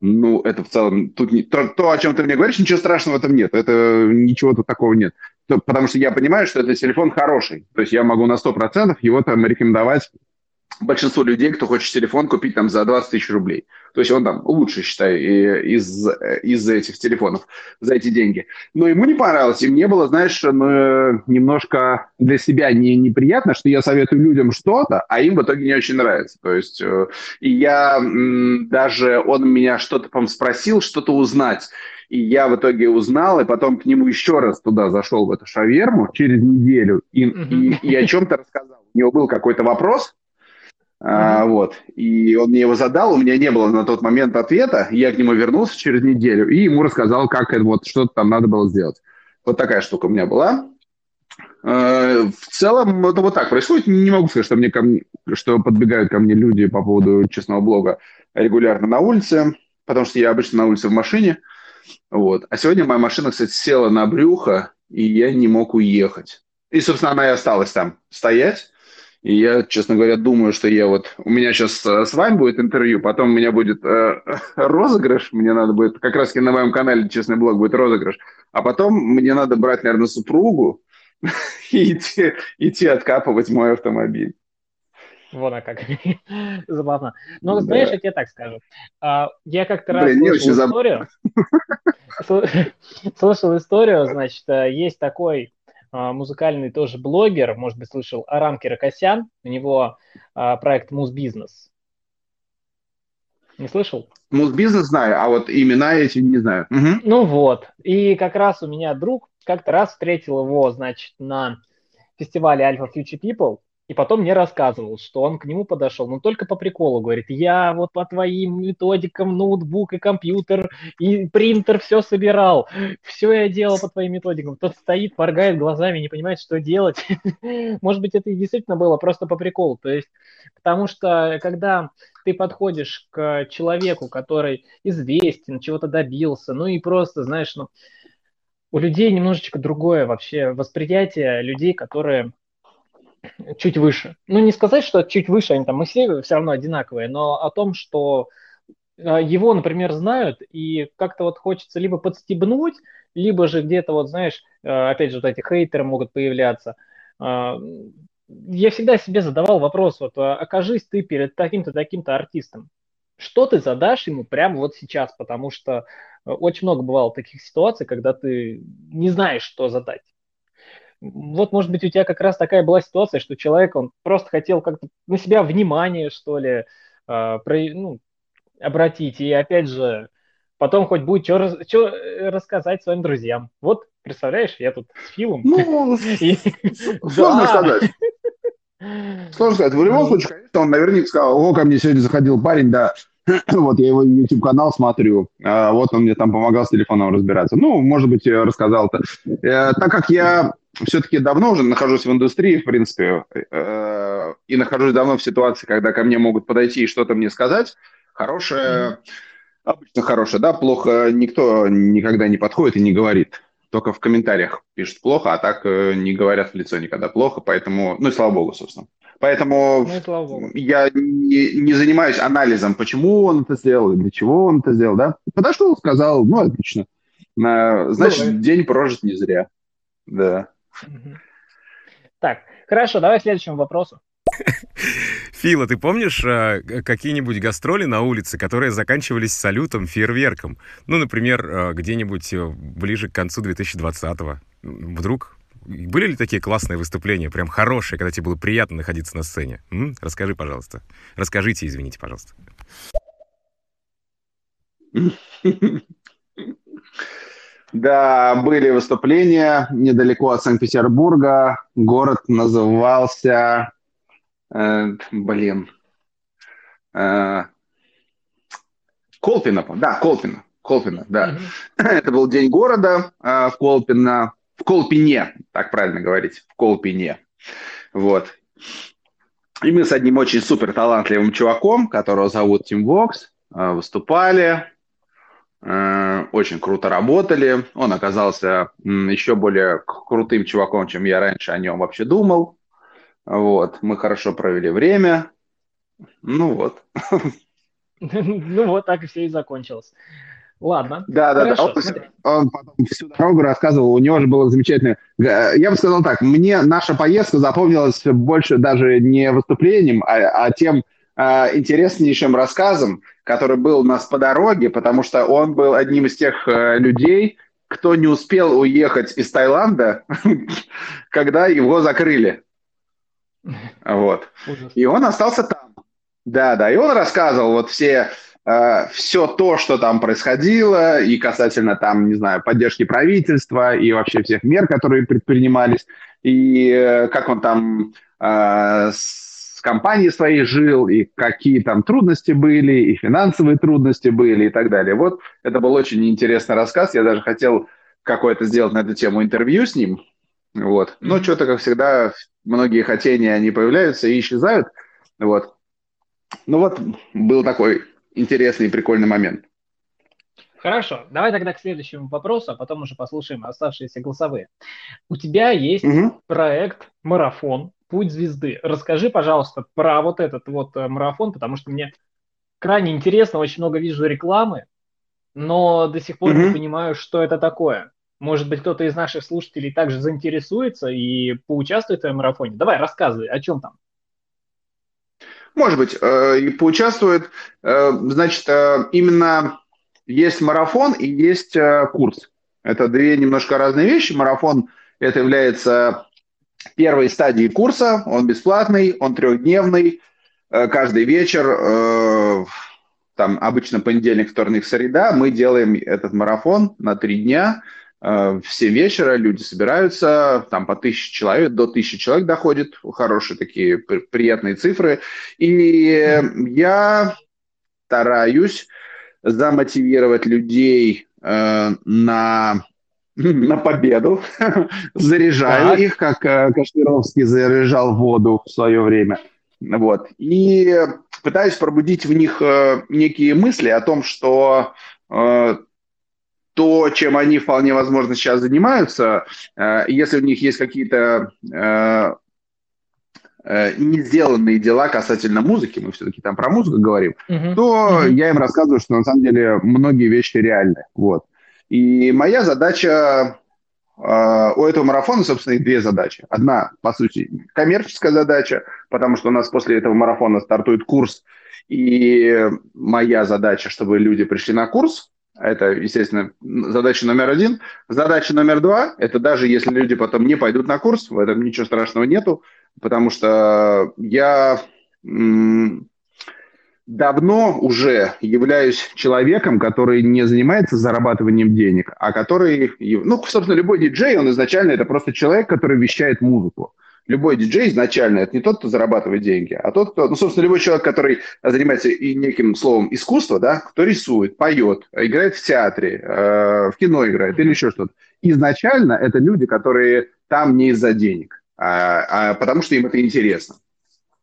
ну, это в целом, тут не, то, то, о чем ты мне говоришь, ничего страшного в этом нет. Это ничего тут такого нет. Потому что я понимаю, что этот телефон хороший. То есть я могу на 100% его там рекомендовать большинству людей, кто хочет телефон купить там за 20 тысяч рублей. То есть он там лучше, считай, из, из этих телефонов за эти деньги. Но ему не понравилось. И мне было, знаешь, ну, немножко для себя не, неприятно, что я советую людям что-то, а им в итоге не очень нравится. То есть э, и я даже, он меня что-то, по спросил, что-то узнать. И я в итоге узнал, и потом к нему еще раз туда зашел, в эту шаверму, через неделю, и, и, и о чем-то рассказал. У него был какой-то вопрос, а, вот. И он мне его задал, у меня не было на тот момент ответа. Я к нему вернулся через неделю и ему рассказал, как это вот что-то там надо было сделать. Вот такая штука у меня была. Э, в целом, это вот так происходит. Не могу сказать, что, мне ко мне, что подбегают ко мне люди по поводу честного блога регулярно на улице, потому что я обычно на улице в машине. Вот. А сегодня моя машина, кстати, села на брюхо, и я не мог уехать. И, собственно, она и осталась там стоять. И я, честно говоря, думаю, что я вот... У меня сейчас э, с вами будет интервью, потом у меня будет э, розыгрыш. Мне надо будет... Как раз на моем канале «Честный блог» будет розыгрыш. А потом мне надо брать, наверное, супругу и идти, идти откапывать мой автомобиль. Вот а как. Забавно. Ну, знаешь, я тебе так скажу. А, я как-то раз Блин, слышал историю. Слышал историю, значит, э, есть такой музыкальный тоже блогер, может быть, слышал, Арам Киракосян, у него а, проект Муз Бизнес. Не слышал? Муз Бизнес знаю, а вот имена эти не знаю. Угу. Ну вот, и как раз у меня друг как-то раз встретил его, значит, на фестивале Alpha Future People, и потом мне рассказывал, что он к нему подошел, но только по приколу, говорит, я вот по твоим методикам ноутбук и компьютер и принтер все собирал, все я делал по твоим методикам. Тот стоит, моргает глазами, не понимает, что делать. Может быть, это и действительно было просто по приколу. То есть, потому что когда ты подходишь к человеку, который известен, чего-то добился, ну и просто, знаешь, ну, у людей немножечко другое вообще восприятие людей, которые чуть выше. Ну, не сказать, что чуть выше, они там мы все все равно одинаковые, но о том, что а, его, например, знают, и как-то вот хочется либо подстебнуть, либо же где-то вот, знаешь, а, опять же, вот эти хейтеры могут появляться. А, я всегда себе задавал вопрос, вот окажись ты перед таким-то, таким-то артистом, что ты задашь ему прямо вот сейчас, потому что очень много бывало таких ситуаций, когда ты не знаешь, что задать вот, может быть, у тебя как раз такая была ситуация, что человек, он просто хотел как-то на себя внимание, что ли, э, про, ну, обратить. И опять же, потом хоть будет что, что рассказать своим друзьям. Вот, представляешь, я тут с Филом. Ну, сложно сказать. Сложно сказать. В любом случае, конечно, он наверняка сказал, о, ко мне сегодня заходил парень, да, вот я его YouTube-канал смотрю, а вот он мне там помогал с телефоном разбираться. Ну, может быть, рассказал-то. Э, так как я все-таки давно уже нахожусь в индустрии, в принципе, э, и нахожусь давно в ситуации, когда ко мне могут подойти и что-то мне сказать, хорошее, mm-hmm. обычно хорошее, да, плохо никто никогда не подходит и не говорит. Только в комментариях пишут плохо, а так э, не говорят в лицо никогда плохо, поэтому, ну и слава богу, собственно. Поэтому ну, я не, не занимаюсь анализом, почему он это сделал, для чего он это сделал, да. Подошел, сказал, ну, отлично. Значит, ну, день прожит не зря. Да. Так, хорошо, давай к следующему вопросу. Фила, ты помнишь а, какие-нибудь гастроли на улице, которые заканчивались салютом, фейерверком? Ну, например, а, где-нибудь э, ближе к концу 2020-го. Вдруг были ли такие классные выступления, прям хорошие, когда тебе было приятно находиться на сцене? М? Расскажи, пожалуйста. Расскажите, извините, пожалуйста. Да, были выступления недалеко от Санкт-Петербурга. Город назывался... Э, блин. Э, Колпино. Да, Колпино. Колпино, да. Mm-hmm. Это был день города э, в Колпино. В Колпине, так правильно говорить. В Колпине. Вот. И мы с одним очень супер талантливым чуваком, которого зовут Тим Вокс, э, выступали. Э, очень круто работали. Он оказался еще более крутым чуваком, чем я раньше о нем вообще думал. Вот, мы хорошо провели время. Ну вот. Ну вот так и все и закончилось. Ладно. Да, да, да. Он, он потом всю дорогу рассказывал, у него же было замечательное. Я бы сказал так, мне наша поездка запомнилась больше даже не выступлением, а, а тем, э, интереснейшим рассказом, который был у нас по дороге, потому что он был одним из тех э, людей, кто не успел уехать из Таиланда, когда его закрыли. Вот. И он остался там. Да, да. И он рассказывал вот все, э, все то, что там происходило, и касательно там, не знаю, поддержки правительства, и вообще всех мер, которые предпринимались, и э, как он там э, компании своей жил, и какие там трудности были, и финансовые трудности были, и так далее. Вот это был очень интересный рассказ. Я даже хотел какое-то сделать на эту тему интервью с ним. Вот. Но что-то, как всегда, многие хотения, они появляются и исчезают. Вот. Ну вот, был такой интересный и прикольный момент. Хорошо, давай тогда к следующему вопросу, а потом уже послушаем оставшиеся голосовые. У тебя есть угу. проект «Марафон. Путь звезды». Расскажи, пожалуйста, про вот этот вот э, марафон, потому что мне крайне интересно, очень много вижу рекламы, но до сих пор угу. не понимаю, что это такое. Может быть, кто-то из наших слушателей также заинтересуется и поучаствует в этом марафоне. Давай, рассказывай, о чем там. Может быть, э, и поучаствует. Э, значит, именно есть марафон и есть э, курс. Это две немножко разные вещи. Марафон – это является первой стадией курса. Он бесплатный, он трехдневный. Э, каждый вечер, э, там обычно понедельник, вторник, среда, мы делаем этот марафон на три дня. Все вечера люди собираются, там по тысяче человек, до тысячи человек доходит, хорошие такие приятные цифры. И я стараюсь замотивировать людей э, на, на победу, заряжаю так. их, как э, Кашпировский заряжал воду в свое время. Вот. И пытаюсь пробудить в них э, некие мысли о том, что э, то, чем они вполне возможно сейчас занимаются, если у них есть какие-то не сделанные дела касательно музыки, мы все-таки там про музыку говорим, uh-huh. то uh-huh. я им рассказываю, что на самом деле многие вещи реальны. Вот. И моя задача э, у этого марафона, собственно, и две задачи. Одна, по сути, коммерческая задача, потому что у нас после этого марафона стартует курс, и моя задача, чтобы люди пришли на курс, это, естественно, задача номер один. Задача номер два – это даже если люди потом не пойдут на курс, в этом ничего страшного нету, потому что я давно уже являюсь человеком, который не занимается зарабатыванием денег, а который, ну, собственно, любой диджей, он изначально это просто человек, который вещает музыку любой диджей изначально это не тот, кто зарабатывает деньги, а тот, кто, ну, собственно, любой человек, который занимается и неким словом искусства, да, кто рисует, поет, играет в театре, э, в кино играет или еще что-то. Изначально это люди, которые там не из-за денег, а, а потому что им это интересно.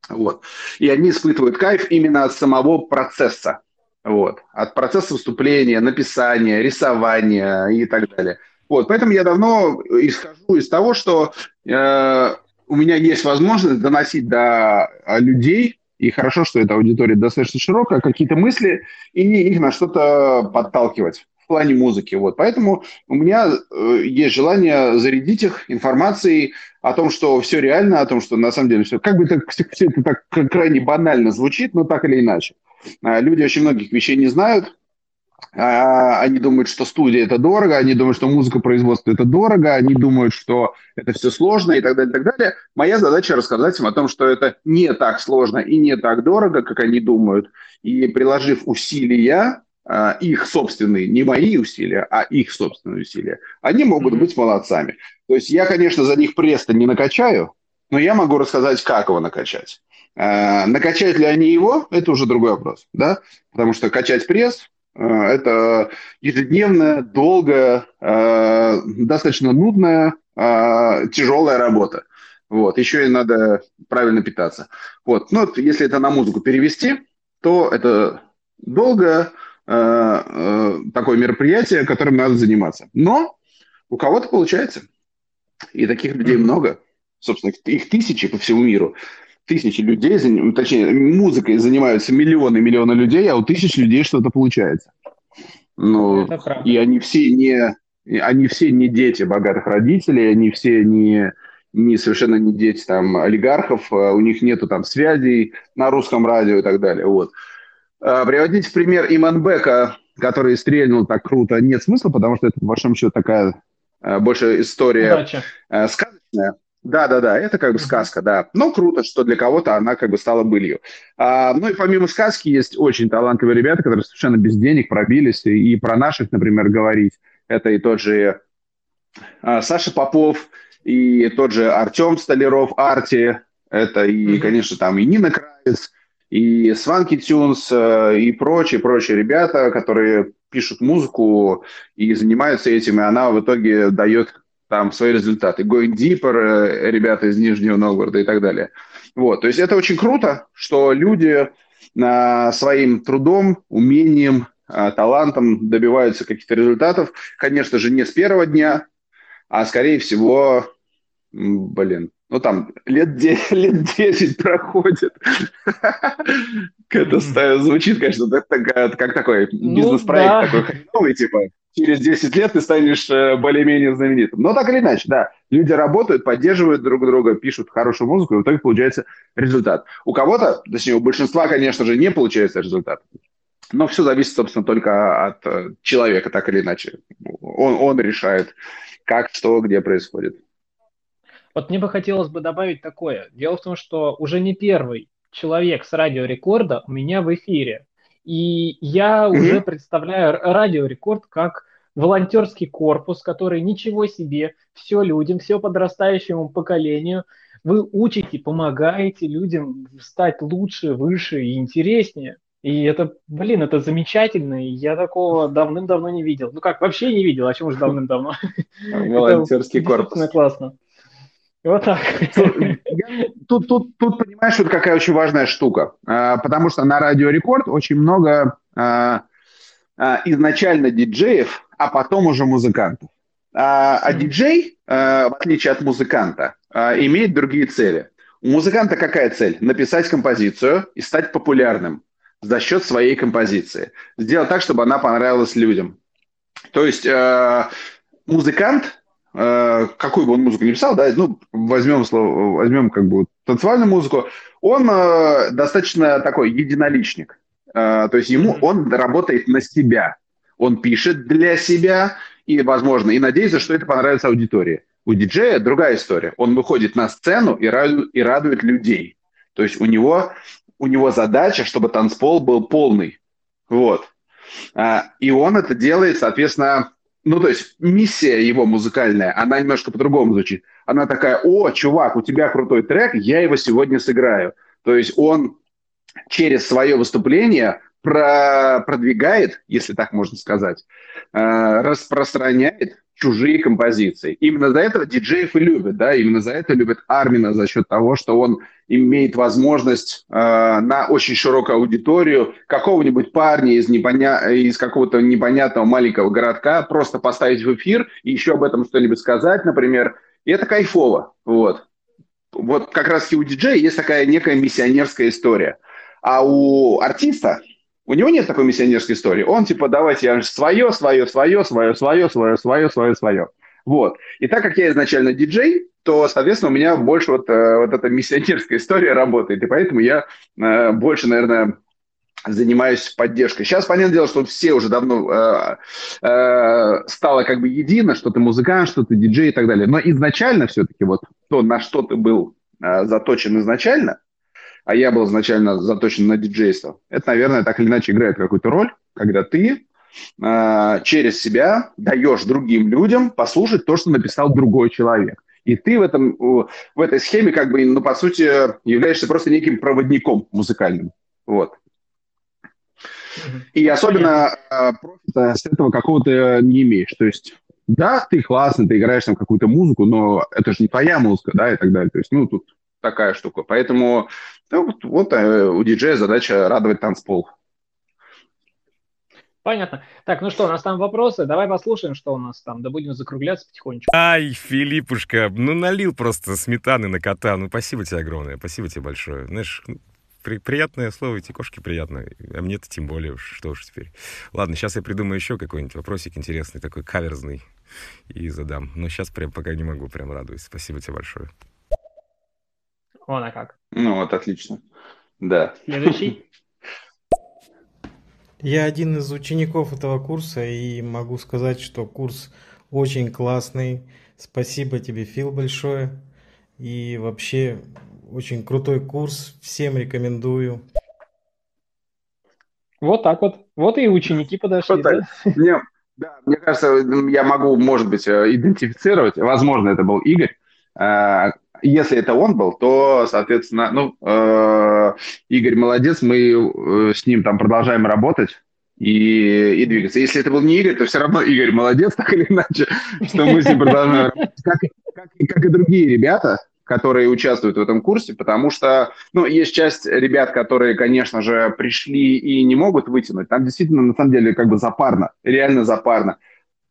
Вот. И они испытывают кайф именно от самого процесса. Вот. От процесса выступления, написания, рисования и так далее. Вот. Поэтому я давно исхожу из того, что э, у меня есть возможность доносить до а, людей, и хорошо, что эта аудитория достаточно широкая, какие-то мысли, и их на что-то подталкивать в плане музыки. Вот. Поэтому у меня э, есть желание зарядить их информацией о том, что все реально, о том, что на самом деле все... Как бы это, все это так крайне банально звучит, но так или иначе. А, люди очень многих вещей не знают, они думают, что студия это дорого, они думают, что музыка производства это дорого, они думают, что это все сложно и так далее, и так далее. Моя задача рассказать им о том, что это не так сложно и не так дорого, как они думают. И приложив усилия, а, их собственные, не мои усилия, а их собственные усилия, они могут быть молодцами. То есть я, конечно, за них пресс не накачаю, но я могу рассказать, как его накачать. А, накачать ли они его, это уже другой вопрос, да? Потому что качать пресс это ежедневная, долгая, э, достаточно нудная, э, тяжелая работа. Вот. Еще и надо правильно питаться. Вот. Ну, вот, если это на музыку перевести, то это долгое такое мероприятие, которым надо заниматься. Но у кого-то получается. И таких людей много. Собственно, их тысячи по всему миру тысячи людей, точнее, музыкой занимаются миллионы и миллионы людей, а у тысяч людей что-то получается. Ну, и они все не, они все не дети богатых родителей, они все не, не совершенно не дети там олигархов, а у них нету там связей на русском радио и так далее. Вот. А, приводить в пример Иманбека, который стрельнул так круто, нет смысла, потому что это, по большому счету, такая а, больше история Удача. сказочная. Да, да, да, это как бы сказка, да. Но круто, что для кого-то она как бы стала былью. А, ну и помимо сказки есть очень талантливые ребята, которые совершенно без денег пробились. И, и про наших, например, говорить. Это и тот же а, Саша Попов, и тот же Артем Столяров, Арти. Это и, mm-hmm. конечно, там и Нина Кравец, и Сванки Тюнс, э, и прочие, прочие ребята, которые пишут музыку и занимаются этим, и она в итоге дает там свои результаты. Going Deeper, э, ребята из Нижнего Новгорода и так далее. Вот, то есть это очень круто, что люди э, своим трудом, умением, э, талантом добиваются каких-то результатов. Конечно же, не с первого дня, а скорее всего, блин, ну там лет 10, лет 10 проходит. Это звучит, конечно, как такой ну бизнес-проект такой хреновый, типа через 10 лет ты станешь э, более-менее знаменитым. Но так или иначе, да, люди работают, поддерживают друг друга, пишут хорошую музыку, и в итоге получается результат. У кого-то, точнее, у большинства, конечно же, не получается результат. Но все зависит, собственно, только от э, человека, так или иначе. Он, он решает, как, что, где происходит. Вот мне бы хотелось бы добавить такое. Дело в том, что уже не первый человек с радиорекорда у меня в эфире. И я mm-hmm. уже представляю радиорекорд как волонтерский корпус, который ничего себе, все людям, все подрастающему поколению. Вы учите, помогаете людям стать лучше, выше и интереснее. И это, блин, это замечательно, и я такого давным-давно не видел. Ну как, вообще не видел, о чем уже давным-давно. Волонтерский корпус. классно. Вот так. Тут, тут, тут понимаешь, вот какая очень важная штука. А, потому что на Радио Рекорд очень много а, а, изначально диджеев, а потом уже музыкантов. А диджей, в отличие от музыканта, имеет другие цели. У музыканта какая цель? Написать композицию и стать популярным за счет своей композиции. Сделать так, чтобы она понравилась людям. То есть музыкант какую бы он музыку не писал, да, ну, возьмем, слово, возьмем как бы танцевальную музыку, он э, достаточно такой единоличник. Э, то есть ему он работает на себя. Он пишет для себя и, возможно, и надеется, что это понравится аудитории. У диджея другая история. Он выходит на сцену и радует, и радует людей. То есть у него, у него задача, чтобы танцпол был полный. Вот. А, и он это делает, соответственно, ну, то есть миссия его музыкальная, она немножко по-другому звучит. Она такая, о, чувак, у тебя крутой трек, я его сегодня сыграю. То есть он через свое выступление про продвигает, если так можно сказать, э, распространяет чужие композиции. Именно за это диджеев и любят, да, именно за это любят Армина, за счет того, что он имеет возможность э, на очень широкую аудиторию какого-нибудь парня из, непоня... из какого-то непонятного маленького городка просто поставить в эфир и еще об этом что-нибудь сказать, например. И это кайфово, вот. Вот как раз и у диджея есть такая некая миссионерская история. А у артиста у него нет такой миссионерской истории. Он типа, давайте я свое, свое, свое, свое, свое, свое, свое, свое, свое. Вот. И так как я изначально диджей, то, соответственно, у меня больше вот, э, вот эта миссионерская история работает. И поэтому я э, больше, наверное, занимаюсь поддержкой. Сейчас, понятное дело, что все уже давно э, стало как бы едино, что ты музыкант, что ты диджей и так далее. Но изначально все-таки вот то, на что ты был заточен изначально, а я был изначально заточен на диджейство, это, наверное, так или иначе играет какую-то роль, когда ты э, через себя даешь другим людям послушать то, что написал другой человек. И ты в, этом, в этой схеме, как бы, ну, по сути, являешься просто неким проводником музыкальным. Вот. И особенно э, профита с этого какого-то не имеешь. То есть, да, ты классный, ты играешь там какую-то музыку, но это же не твоя музыка, да, и так далее. То есть, ну, тут такая штука. Поэтому ну, вот, вот э, у диджея задача радовать танцпол. Понятно. Так, ну что, у нас там вопросы. Давай послушаем, что у нас там. Да будем закругляться потихонечку. Ай, Филиппушка, ну налил просто сметаны на кота. Ну спасибо тебе огромное, спасибо тебе большое. Знаешь, при, приятное слово, эти кошки приятно, а мне-то тем более, что уж теперь. Ладно, сейчас я придумаю еще какой-нибудь вопросик интересный, такой каверзный, и задам. Но сейчас прям пока не могу, прям радуюсь. Спасибо тебе большое. Вон, а как. Ну вот, отлично. Да. Следующий. Я один из учеников этого курса и могу сказать, что курс очень классный. Спасибо тебе, Фил, большое. И вообще очень крутой курс. Всем рекомендую. Вот так вот. Вот и ученики подошли. Вот да? Мне, да, мне кажется, я могу, может быть, э, идентифицировать. Возможно, это был Игорь э, если это он был, то, соответственно, ну, э, Игорь молодец, мы э, с ним там продолжаем работать. и, и двигаться. Если это был не Игорь, то все равно Игорь молодец, так или иначе, что мы с ним продолжаем как, как, как и другие ребята, которые участвуют в этом курсе, потому что, ну, есть часть ребят, которые, конечно же, пришли и не могут вытянуть. Там действительно, на самом деле, как бы запарно, реально запарно.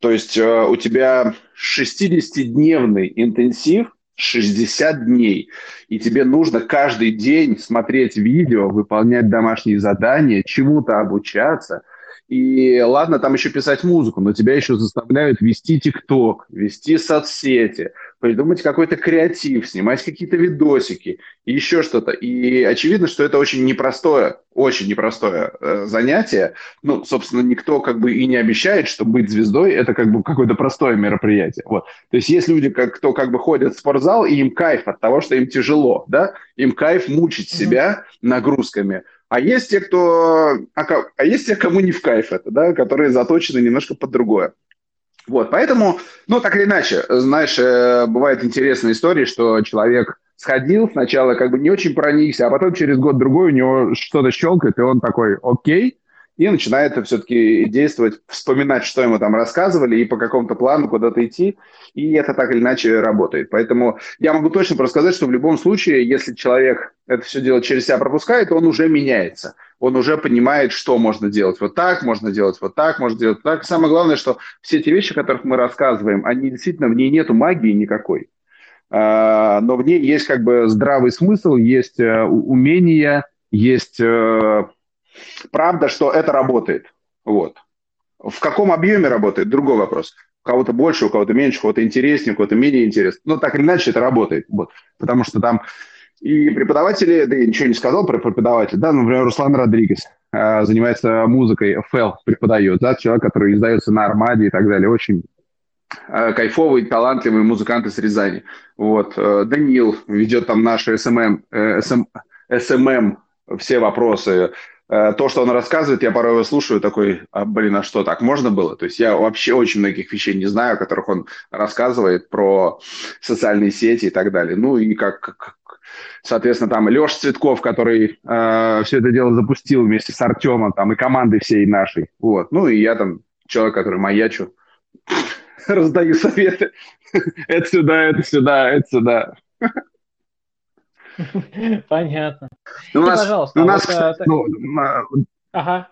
То есть э, у тебя 60-дневный интенсив, 60 дней, и тебе нужно каждый день смотреть видео, выполнять домашние задания, чему-то обучаться – и ладно, там еще писать музыку, но тебя еще заставляют вести ТикТок, вести соцсети, придумать какой-то креатив, снимать какие-то видосики, и еще что-то. И очевидно, что это очень непростое, очень непростое э, занятие. Ну, собственно, никто как бы и не обещает, что быть звездой – это как бы какое-то простое мероприятие. Вот. То есть есть люди, как, кто как бы ходят в спортзал, и им кайф от того, что им тяжело, да? Им кайф мучить себя нагрузками – а есть те, кто, а, а есть те, кому не в кайф это, да, которые заточены немножко под другое. Вот, поэтому, ну, так или иначе, знаешь, э, бывают интересные истории, что человек сходил, сначала как бы не очень проникся, а потом через год-другой у него что-то щелкает, и он такой, окей, и начинает все-таки действовать, вспоминать, что ему там рассказывали, и по какому-то плану куда-то идти, и это так или иначе работает. Поэтому я могу точно просто сказать, что в любом случае, если человек это все дело через себя пропускает, он уже меняется. Он уже понимает, что можно делать вот так, можно делать вот так, можно делать вот так. самое главное, что все эти вещи, о которых мы рассказываем, они действительно, в ней нету магии никакой. А, но в ней есть как бы здравый смысл, есть э, умение, есть э, правда, что это работает. Вот. В каком объеме работает, другой вопрос. У кого-то больше, у кого-то меньше, у кого-то интереснее, у кого-то менее интересно. Но так или иначе это работает. Вот. Потому что там и преподаватели, да я ничего не сказал про преподавателя, да, например, Руслан Родригес э, занимается музыкой, ФЛ преподает, да, человек, который издается на Армаде и так далее, очень э, кайфовый, талантливый музыкант из Рязани. Вот. Э, Данил ведет там наши SMM, э, SM, SMM, все вопросы, то, что он рассказывает, я порой его слушаю, такой, а, блин, а что, так можно было? То есть я вообще очень многих вещей не знаю, о которых он рассказывает, про социальные сети и так далее. Ну и как, как соответственно, там Леша Цветков, который э, все это дело запустил вместе с Артемом, там, и командой всей нашей. Вот. Ну и я там человек, который маячу, раздаю советы. Это сюда, это сюда, это сюда. Понятно. Ну, у нас, пожалуйста. У нас, вот, ну, ага.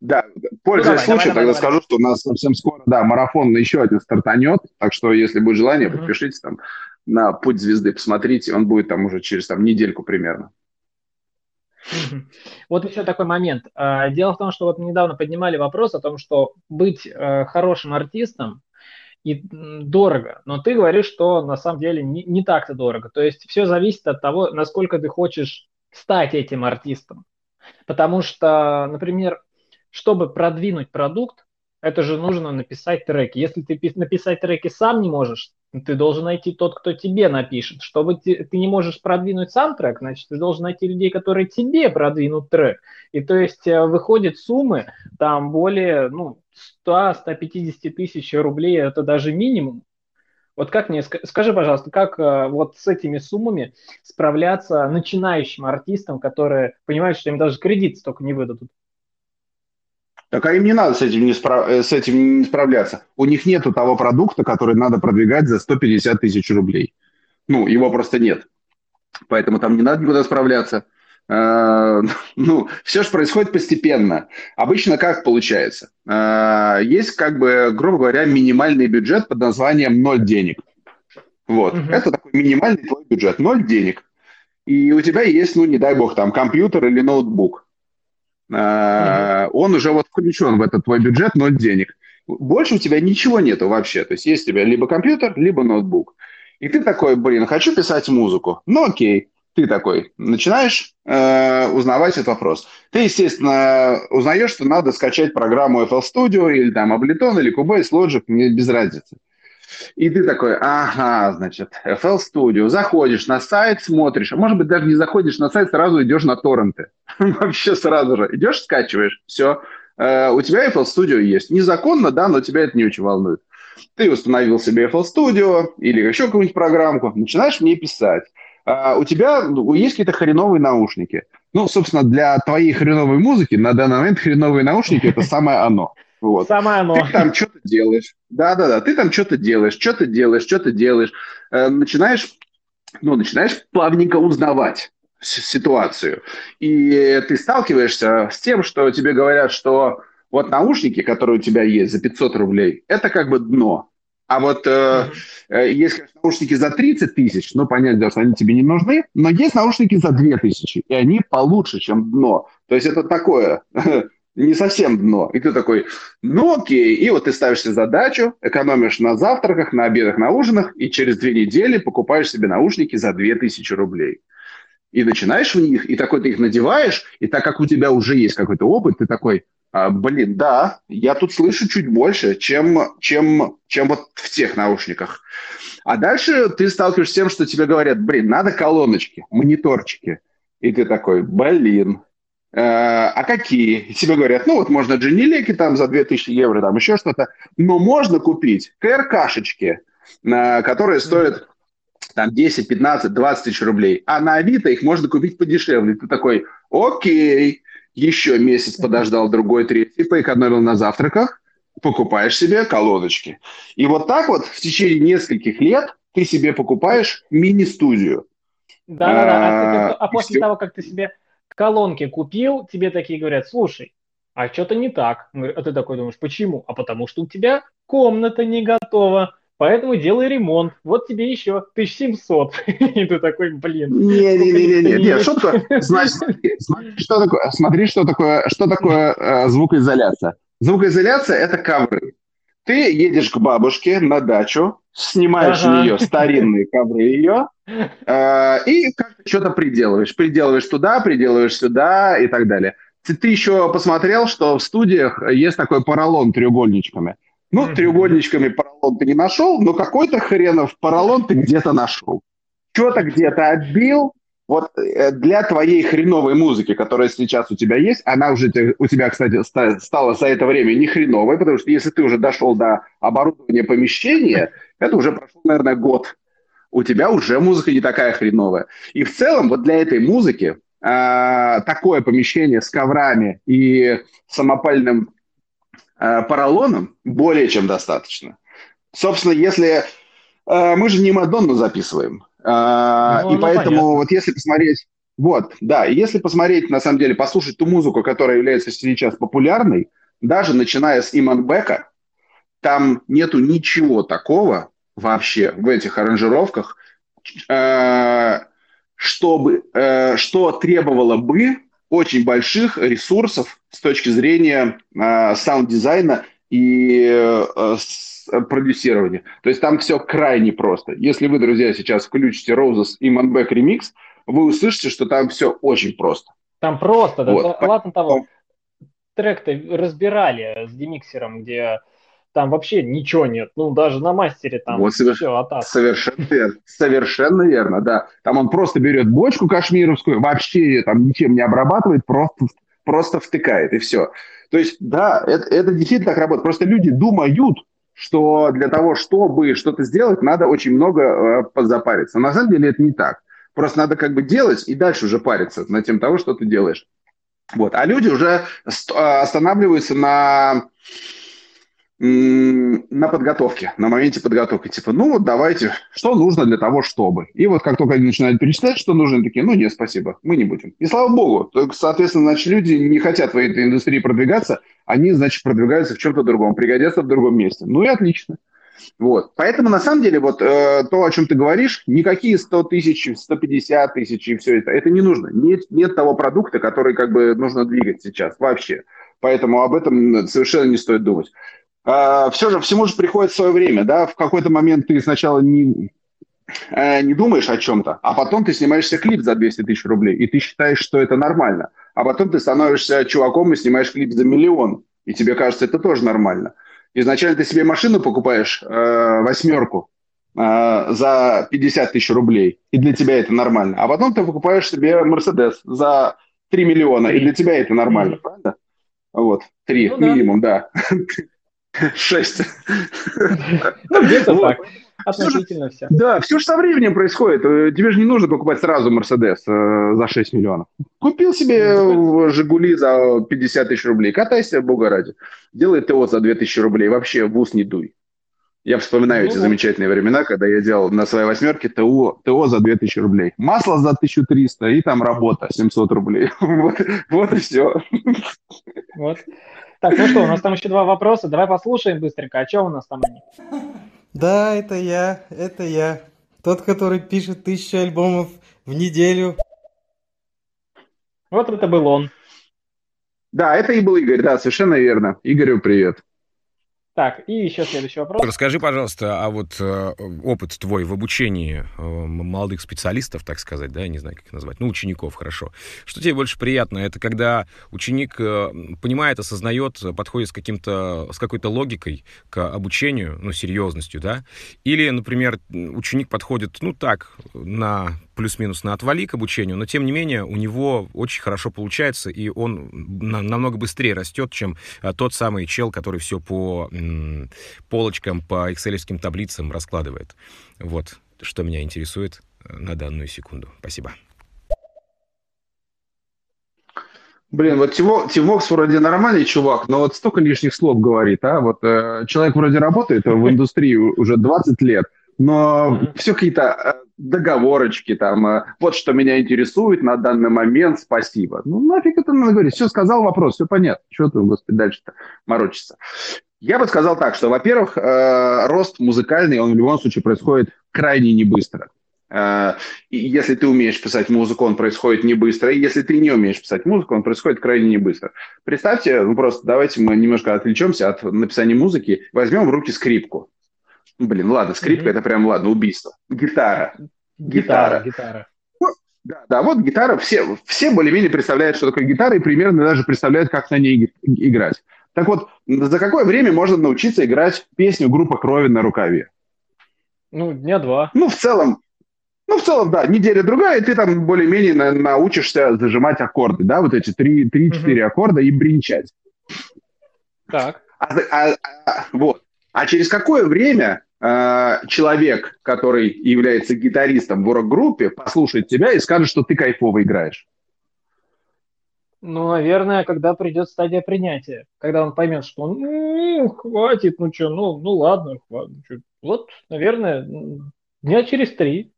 Да, пользуясь ну, случаем, тогда давай, скажу, что у нас совсем скоро, да, марафон еще один стартанет, так что, если будет желание, угу. подпишитесь там на «Путь звезды», посмотрите, он будет там уже через там недельку примерно. Вот еще такой момент. А, дело в том, что вот недавно поднимали вопрос о том, что быть э, хорошим артистом и дорого. Но ты говоришь, что на самом деле не, не так-то дорого. То есть все зависит от того, насколько ты хочешь стать этим артистом. Потому что, например, чтобы продвинуть продукт, это же нужно написать треки. Если ты написать треки сам не можешь, ты должен найти тот, кто тебе напишет. Чтобы ты, ты не можешь продвинуть сам трек, значит, ты должен найти людей, которые тебе продвинут трек. И то есть э, выходят суммы там более ну, 100-150 тысяч рублей, это даже минимум. Вот как мне, скажи, пожалуйста, как э, вот с этими суммами справляться начинающим артистам, которые понимают, что им даже кредит столько не выдадут? Так а им не надо с этим не, справ... Э, с этим не справляться. У них нету того продукта, который надо продвигать за 150 тысяч рублей. Ну, его просто нет. Поэтому там не надо никуда справляться. Э, ну, все же происходит постепенно. Обычно как получается? Э, есть, как бы, грубо говоря, минимальный бюджет под названием «ноль денег». Вот. Угу. Это такой минимальный твой бюджет, ноль денег. И у тебя есть, ну, не дай бог, там, компьютер или ноутбук. Угу. Он уже вот включен в этот твой бюджет, ноль денег. Больше у тебя ничего нету вообще. То есть есть у тебя либо компьютер, либо ноутбук. И ты такой, блин, хочу писать музыку. Ну окей, ты такой начинаешь э, узнавать этот вопрос. Ты, естественно, узнаешь, что надо скачать программу FL Studio или там Ableton или Cubase, Logic, без разницы. И ты такой, ага, значит, FL Studio, заходишь на сайт, смотришь, а может быть даже не заходишь на сайт, сразу идешь на торренты. Вообще сразу же. Идешь, скачиваешь, все, э, у тебя FL Studio есть. Незаконно, да, но тебя это не очень волнует. Ты установил себе FL Studio или еще какую-нибудь программку, начинаешь в ней писать а, у тебя ну, есть какие-то хреновые наушники. Ну, собственно, для твоей хреновой музыки на данный момент хреновые наушники – это самое оно. Вот. Самое оно. Ты там что-то делаешь. Да-да-да, ты там что-то делаешь, что-то делаешь, что-то делаешь. Э, начинаешь, ну, начинаешь плавненько узнавать ситуацию. И ты сталкиваешься с тем, что тебе говорят, что вот наушники, которые у тебя есть за 500 рублей, это как бы дно. А вот э, э, есть, конечно, наушники за 30 тысяч, ну, понятно, что они тебе не нужны, но есть наушники за 2 тысячи, и они получше, чем дно. То есть это такое, не совсем дно. И ты такой, ну окей. И вот ты ставишь себе задачу, экономишь на завтраках, на обедах, на ужинах, и через две недели покупаешь себе наушники за 2000 рублей. И начинаешь в них, и такой ты их надеваешь, и так как у тебя уже есть какой-то опыт, ты такой, а, блин, да, я тут слышу чуть больше, чем, чем, чем вот в тех наушниках. А дальше ты сталкиваешься с тем, что тебе говорят, блин, надо колоночки, мониторчики. И ты такой, блин, а какие? И тебе говорят, ну вот можно джинилики там за 2000 евро, там еще что-то, но можно купить КРКшечки, э, которые стоят там 10, 15, 20 тысяч рублей, а на Авито их можно купить подешевле. Ты такой, окей, еще месяц подождал, другой, третий, поэкономил на завтраках, покупаешь себе колоночки. И вот так вот в течение нескольких лет ты себе покупаешь мини-студию. Да-да-да, а, а, а после того, как ты себе колонки купил, тебе такие говорят, слушай, а что-то не так. А ты такой думаешь, почему? А потому что у тебя комната не готова. Поэтому делай ремонт. Вот тебе еще 1700. И ты такой, блин. Не-не-не, что такое? Смотри, что такое, смотри, что такое, что такое э, звукоизоляция. Звукоизоляция – это ковры. Ты едешь к бабушке на дачу, снимаешь ага. нее старинные ковры ее, э, и как-то что-то приделываешь. Приделываешь туда, приделываешь сюда и так далее. Ты, ты еще посмотрел, что в студиях есть такой поролон треугольничками. Ну, mm-hmm. треугольничками поролон ты не нашел, но какой-то хренов поролон ты где-то нашел. Что-то где-то отбил. Вот э, для твоей хреновой музыки, которая сейчас у тебя есть, она уже у тебя, кстати, стала за это время не хреновой, потому что если ты уже дошел до оборудования помещения, это уже прошел, наверное, год. У тебя уже музыка не такая хреновая. И в целом вот для этой музыки э, такое помещение с коврами и самопальным Э, поролоном более чем достаточно. Собственно, если э, мы же не Мадонну записываем, э, ну, и ну, поэтому понятно. вот если посмотреть, вот, да, если посмотреть, на самом деле, послушать ту музыку, которая является сейчас популярной, даже начиная с Иманбека, там нету ничего такого вообще в этих аранжировках, чтобы, что требовало бы очень больших ресурсов с точки зрения э, саунд-дизайна и э, продюсирования. То есть там все крайне просто. Если вы, друзья, сейчас включите Roses и Manback Remix, вы услышите, что там все очень просто. Там просто, вот. да, ладно того, трек-то разбирали с демиксером, где там вообще ничего нет. Ну, даже на мастере там вот соверш... все атас. Совершенно верно. Совершенно верно, да. Там он просто берет бочку кашмировскую, вообще там ничем не обрабатывает, просто, просто втыкает, и все. То есть, да, это, это действительно так работает. Просто люди думают, что для того, чтобы что-то сделать, надо очень много э, подзапариться. На самом деле это не так. Просто надо как бы делать и дальше уже париться над тем того, что ты делаешь. Вот. А люди уже останавливаются на на подготовке, на моменте подготовки. Типа, ну вот давайте, что нужно для того, чтобы. И вот как только они начинают перечислять, что нужно, такие, ну нет, спасибо, мы не будем. И слава богу, соответственно, значит, люди не хотят в этой индустрии продвигаться, они, значит, продвигаются в чем-то другом, пригодятся в другом месте. Ну и отлично. Вот. Поэтому, на самом деле, вот э, то, о чем ты говоришь, никакие 100 тысяч, 150 тысяч и все это, это не нужно. Нет, нет того продукта, который как бы нужно двигать сейчас вообще. Поэтому об этом совершенно не стоит думать. А, все же, всему же приходит свое время, да, в какой-то момент ты сначала не, э, не думаешь о чем-то, а потом ты снимаешься клип за 200 тысяч рублей, и ты считаешь, что это нормально. А потом ты становишься чуваком и снимаешь клип за миллион, и тебе кажется, это тоже нормально. Изначально ты себе машину покупаешь, э, восьмерку, э, за 50 тысяч рублей, и для тебя это нормально. А потом ты покупаешь себе Мерседес за 3 миллиона, 3. и для тебя это нормально, правда? Вот, 3 ну, минимум, да. да. Шесть. Ну, где-то так. Относительно все. Да, все же со временем происходит. Э, тебе же не нужно покупать сразу Мерседес э, за 6 миллионов. Купил себе ну, «Жигули» за 50 тысяч рублей. Катайся, бога ради. Делай ТО за 2000 рублей. Вообще в ус не дуй. Я вспоминаю ну, эти замечательные времена, когда я делал на своей восьмерке ТО, ТО за 2000 рублей. Масло за 1300 и там работа 700 рублей. вот, вот и все. Вот. Так, ну что, у нас там еще два вопроса. Давай послушаем быстренько. О чем у нас там они? Да, это я, это я. Тот, который пишет тысячу альбомов в неделю. Вот это был он. Да, это и был Игорь, да, совершенно верно. Игорю привет. Так, и еще следующий вопрос. Расскажи, пожалуйста, а вот э, опыт твой в обучении э, молодых специалистов, так сказать, да, не знаю, как их назвать, ну, учеников, хорошо. Что тебе больше приятно? Это когда ученик э, понимает, осознает, подходит с каким-то, с какой-то логикой к обучению, ну, серьезностью, да? Или, например, ученик подходит, ну, так, на плюс-минус на отвали к обучению, но тем не менее у него очень хорошо получается, и он на, намного быстрее растет, чем а, тот самый чел, который все по полочкам, по экселевским таблицам раскладывает. Вот, что меня интересует э, на данную секунду. Спасибо. Блин, вот Тимо, Тимокс вроде нормальный чувак, но вот столько лишних слов говорит, а? Вот э, человек вроде работает в индустрии уже 20 лет, но все какие-то э, договорочки, там, э, вот что меня интересует на данный момент, спасибо. Ну, нафиг это надо говорить. Все, сказал вопрос, все понятно. Что ты, господи, дальше-то морочиться? Я бы сказал так, что, во-первых, э, рост музыкальный, он в любом случае происходит крайне не быстро. И если ты умеешь писать музыку, он происходит не быстро. И если ты не умеешь писать музыку, он происходит крайне не быстро. Представьте, ну просто давайте мы немножко отвлечемся от написания музыки, возьмем в руки скрипку. Блин, ладно, скрипка mm-hmm. это прям, ладно, убийство. Гитара. Гитара. Гитара. да, да, вот гитара, все, все более-менее представляют, что такое гитара, и примерно даже представляют, как на ней играть. Так вот, за какое время можно научиться играть песню группа крови на рукаве? Ну, дня два. Ну, в целом, ну, в целом, да, неделя-другая, и ты там более-менее на, научишься зажимать аккорды, да, вот эти три-четыре угу. аккорда и бренчать. Так. А, а, а, вот. А через какое время э, человек, который является гитаристом в рок-группе, послушает тебя и скажет, что ты кайфово играешь? Ну, наверное, когда придет стадия принятия, когда он поймет, что он, ну, хватит, ну что, ну, ну ладно, хватит. Ну вот, наверное, дня через три.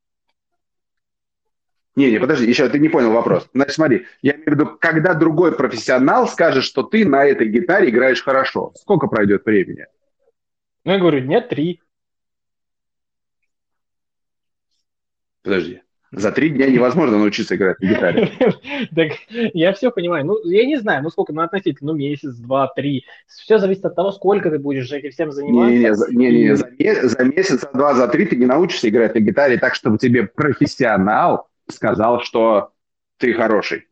Не, не, подожди, еще ты не понял вопрос. Значит, смотри, я имею в виду, когда другой профессионал скажет, что ты на этой гитаре играешь хорошо, сколько пройдет времени? Ну, я говорю, дня три. Подожди. За три дня невозможно научиться играть на гитаре. Так, я все понимаю. Ну, я не знаю, ну сколько, ну относительно, ну месяц, два, три. Все зависит от того, сколько ты будешь этим всем заниматься. Не, не, не, за, месяц, за два, за три ты не научишься играть на гитаре так, чтобы тебе профессионал сказал, что ты хороший.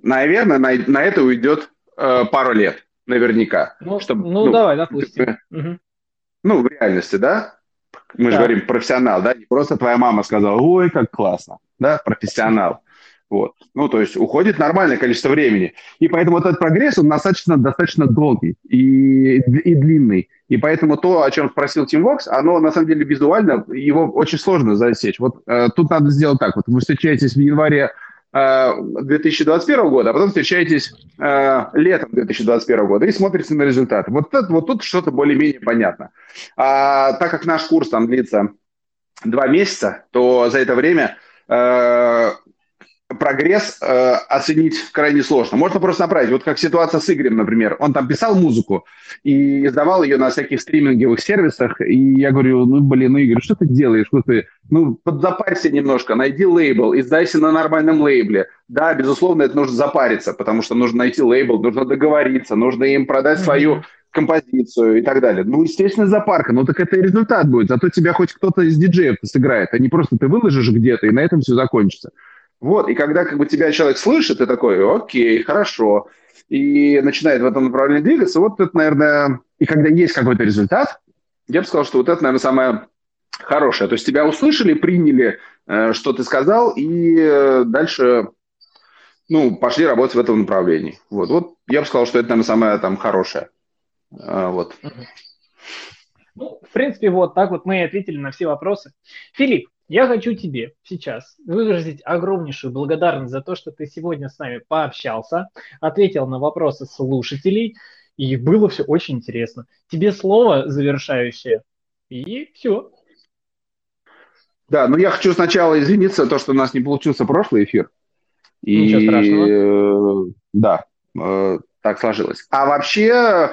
Наверное, на, на это уйдет э, пару лет, наверняка. Ну, чтобы, ну, ну давай, допустим. Угу. Ну, в реальности, да? Мы да. же говорим профессионал, да? Не просто твоя мама сказала, ой, как классно, да? Профессионал. Вот. Ну, то есть уходит нормальное количество времени. И поэтому вот этот прогресс, он достаточно, достаточно долгий и, и длинный. И поэтому то, о чем спросил Тим Вокс, оно на самом деле визуально, его очень сложно засечь. Вот э, тут надо сделать так. Вот вы встречаетесь в январе 2021 э, года, а потом встречаетесь э, летом 2021 года и смотрите на результаты. Вот, это, вот тут что-то более-менее понятно. А, так как наш курс там длится два месяца, то за это время э, прогресс э, оценить крайне сложно. Можно просто направить. Вот как ситуация с Игорем, например. Он там писал музыку и издавал ее на всяких стриминговых сервисах. И я говорю, ну, блин, ну, Игорь, что ты делаешь? Что ты, ну, подзапарься немножко, найди лейбл, издайся на нормальном лейбле. Да, безусловно, это нужно запариться, потому что нужно найти лейбл, нужно договориться, нужно им продать mm-hmm. свою композицию и так далее. Ну, естественно, запарка. Ну, так это и результат будет. Зато тебя хоть кто-то из диджеев сыграет, а не просто ты выложишь где-то, и на этом все закончится. Вот, и когда как бы тебя человек слышит, ты такой, окей, хорошо, и начинает в этом направлении двигаться, вот это, наверное, и когда есть какой-то результат, я бы сказал, что вот это, наверное, самое хорошее. То есть тебя услышали, приняли, э, что ты сказал, и э, дальше, ну, пошли работать в этом направлении. Вот, вот я бы сказал, что это, наверное, самое там хорошее. Э, вот. Ну, в принципе, вот так вот мы и ответили на все вопросы. Филипп, Я хочу тебе сейчас выразить огромнейшую благодарность за то, что ты сегодня с нами пообщался, ответил на вопросы слушателей, и было все очень интересно. Тебе слово завершающее, и все. Да, но я хочу сначала извиниться, то, что у нас не получился прошлый эфир. И, Ничего страшного. Э, да, э, так сложилось. А вообще,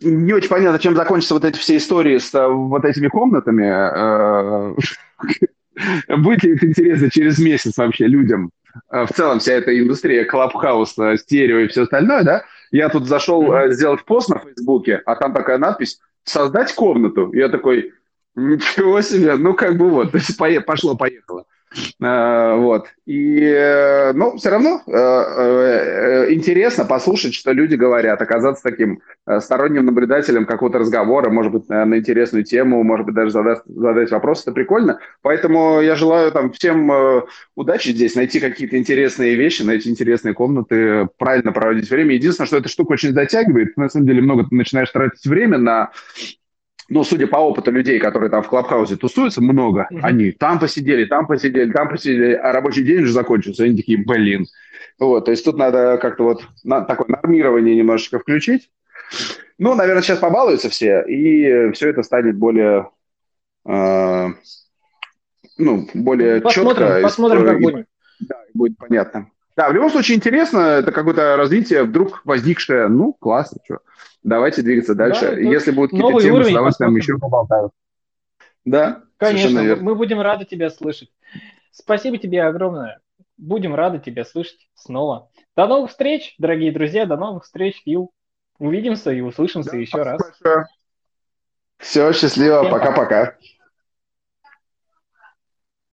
не очень понятно, чем закончатся вот эти все истории с э, вот этими комнатами. Будет ли это интересно через месяц вообще людям? В целом вся эта индустрия клабхауса, стерео и все остальное, да? Я тут зашел mm-hmm. сделать пост на Фейсбуке, а там такая надпись «Создать комнату». Я такой, Ничего себе, ну как бы вот, пошло-поехало. А, вот. И, э, ну, все равно э, э, интересно послушать, что люди говорят, оказаться таким сторонним наблюдателем какого-то разговора, может быть, на интересную тему, может быть, даже задать, задать вопрос, это прикольно. Поэтому я желаю там всем удачи здесь, найти какие-то интересные вещи, найти интересные комнаты, правильно проводить время. Единственное, что эта штука очень затягивает, на самом деле много ты начинаешь тратить время на ну, судя по опыту людей, которые там в Клабхаусе тусуются, много. Mm-hmm. Они там посидели, там посидели, там посидели, а рабочий день уже закончился. Они такие, блин. Вот, то есть тут надо как-то вот на, такое нормирование немножечко включить. Ну, наверное, сейчас побалуются все, и все это станет более, э, ну, более посмотрим, четко. Посмотрим, и, как будет. Да, будет понятно. Да, в любом случае интересно, это какое-то развитие вдруг возникшее, ну, классно, что. Давайте двигаться дальше. Да, Если будут какие-то темы, с удовольствием еще поболтаю. Да, Конечно, мы будем рады тебя слышать. Спасибо тебе огромное. Будем рады тебя слышать снова. До новых встреч, дорогие друзья, до новых встреч, Фил. Увидимся и услышимся да, еще раз. Большое. Все, счастливо, пока-пока.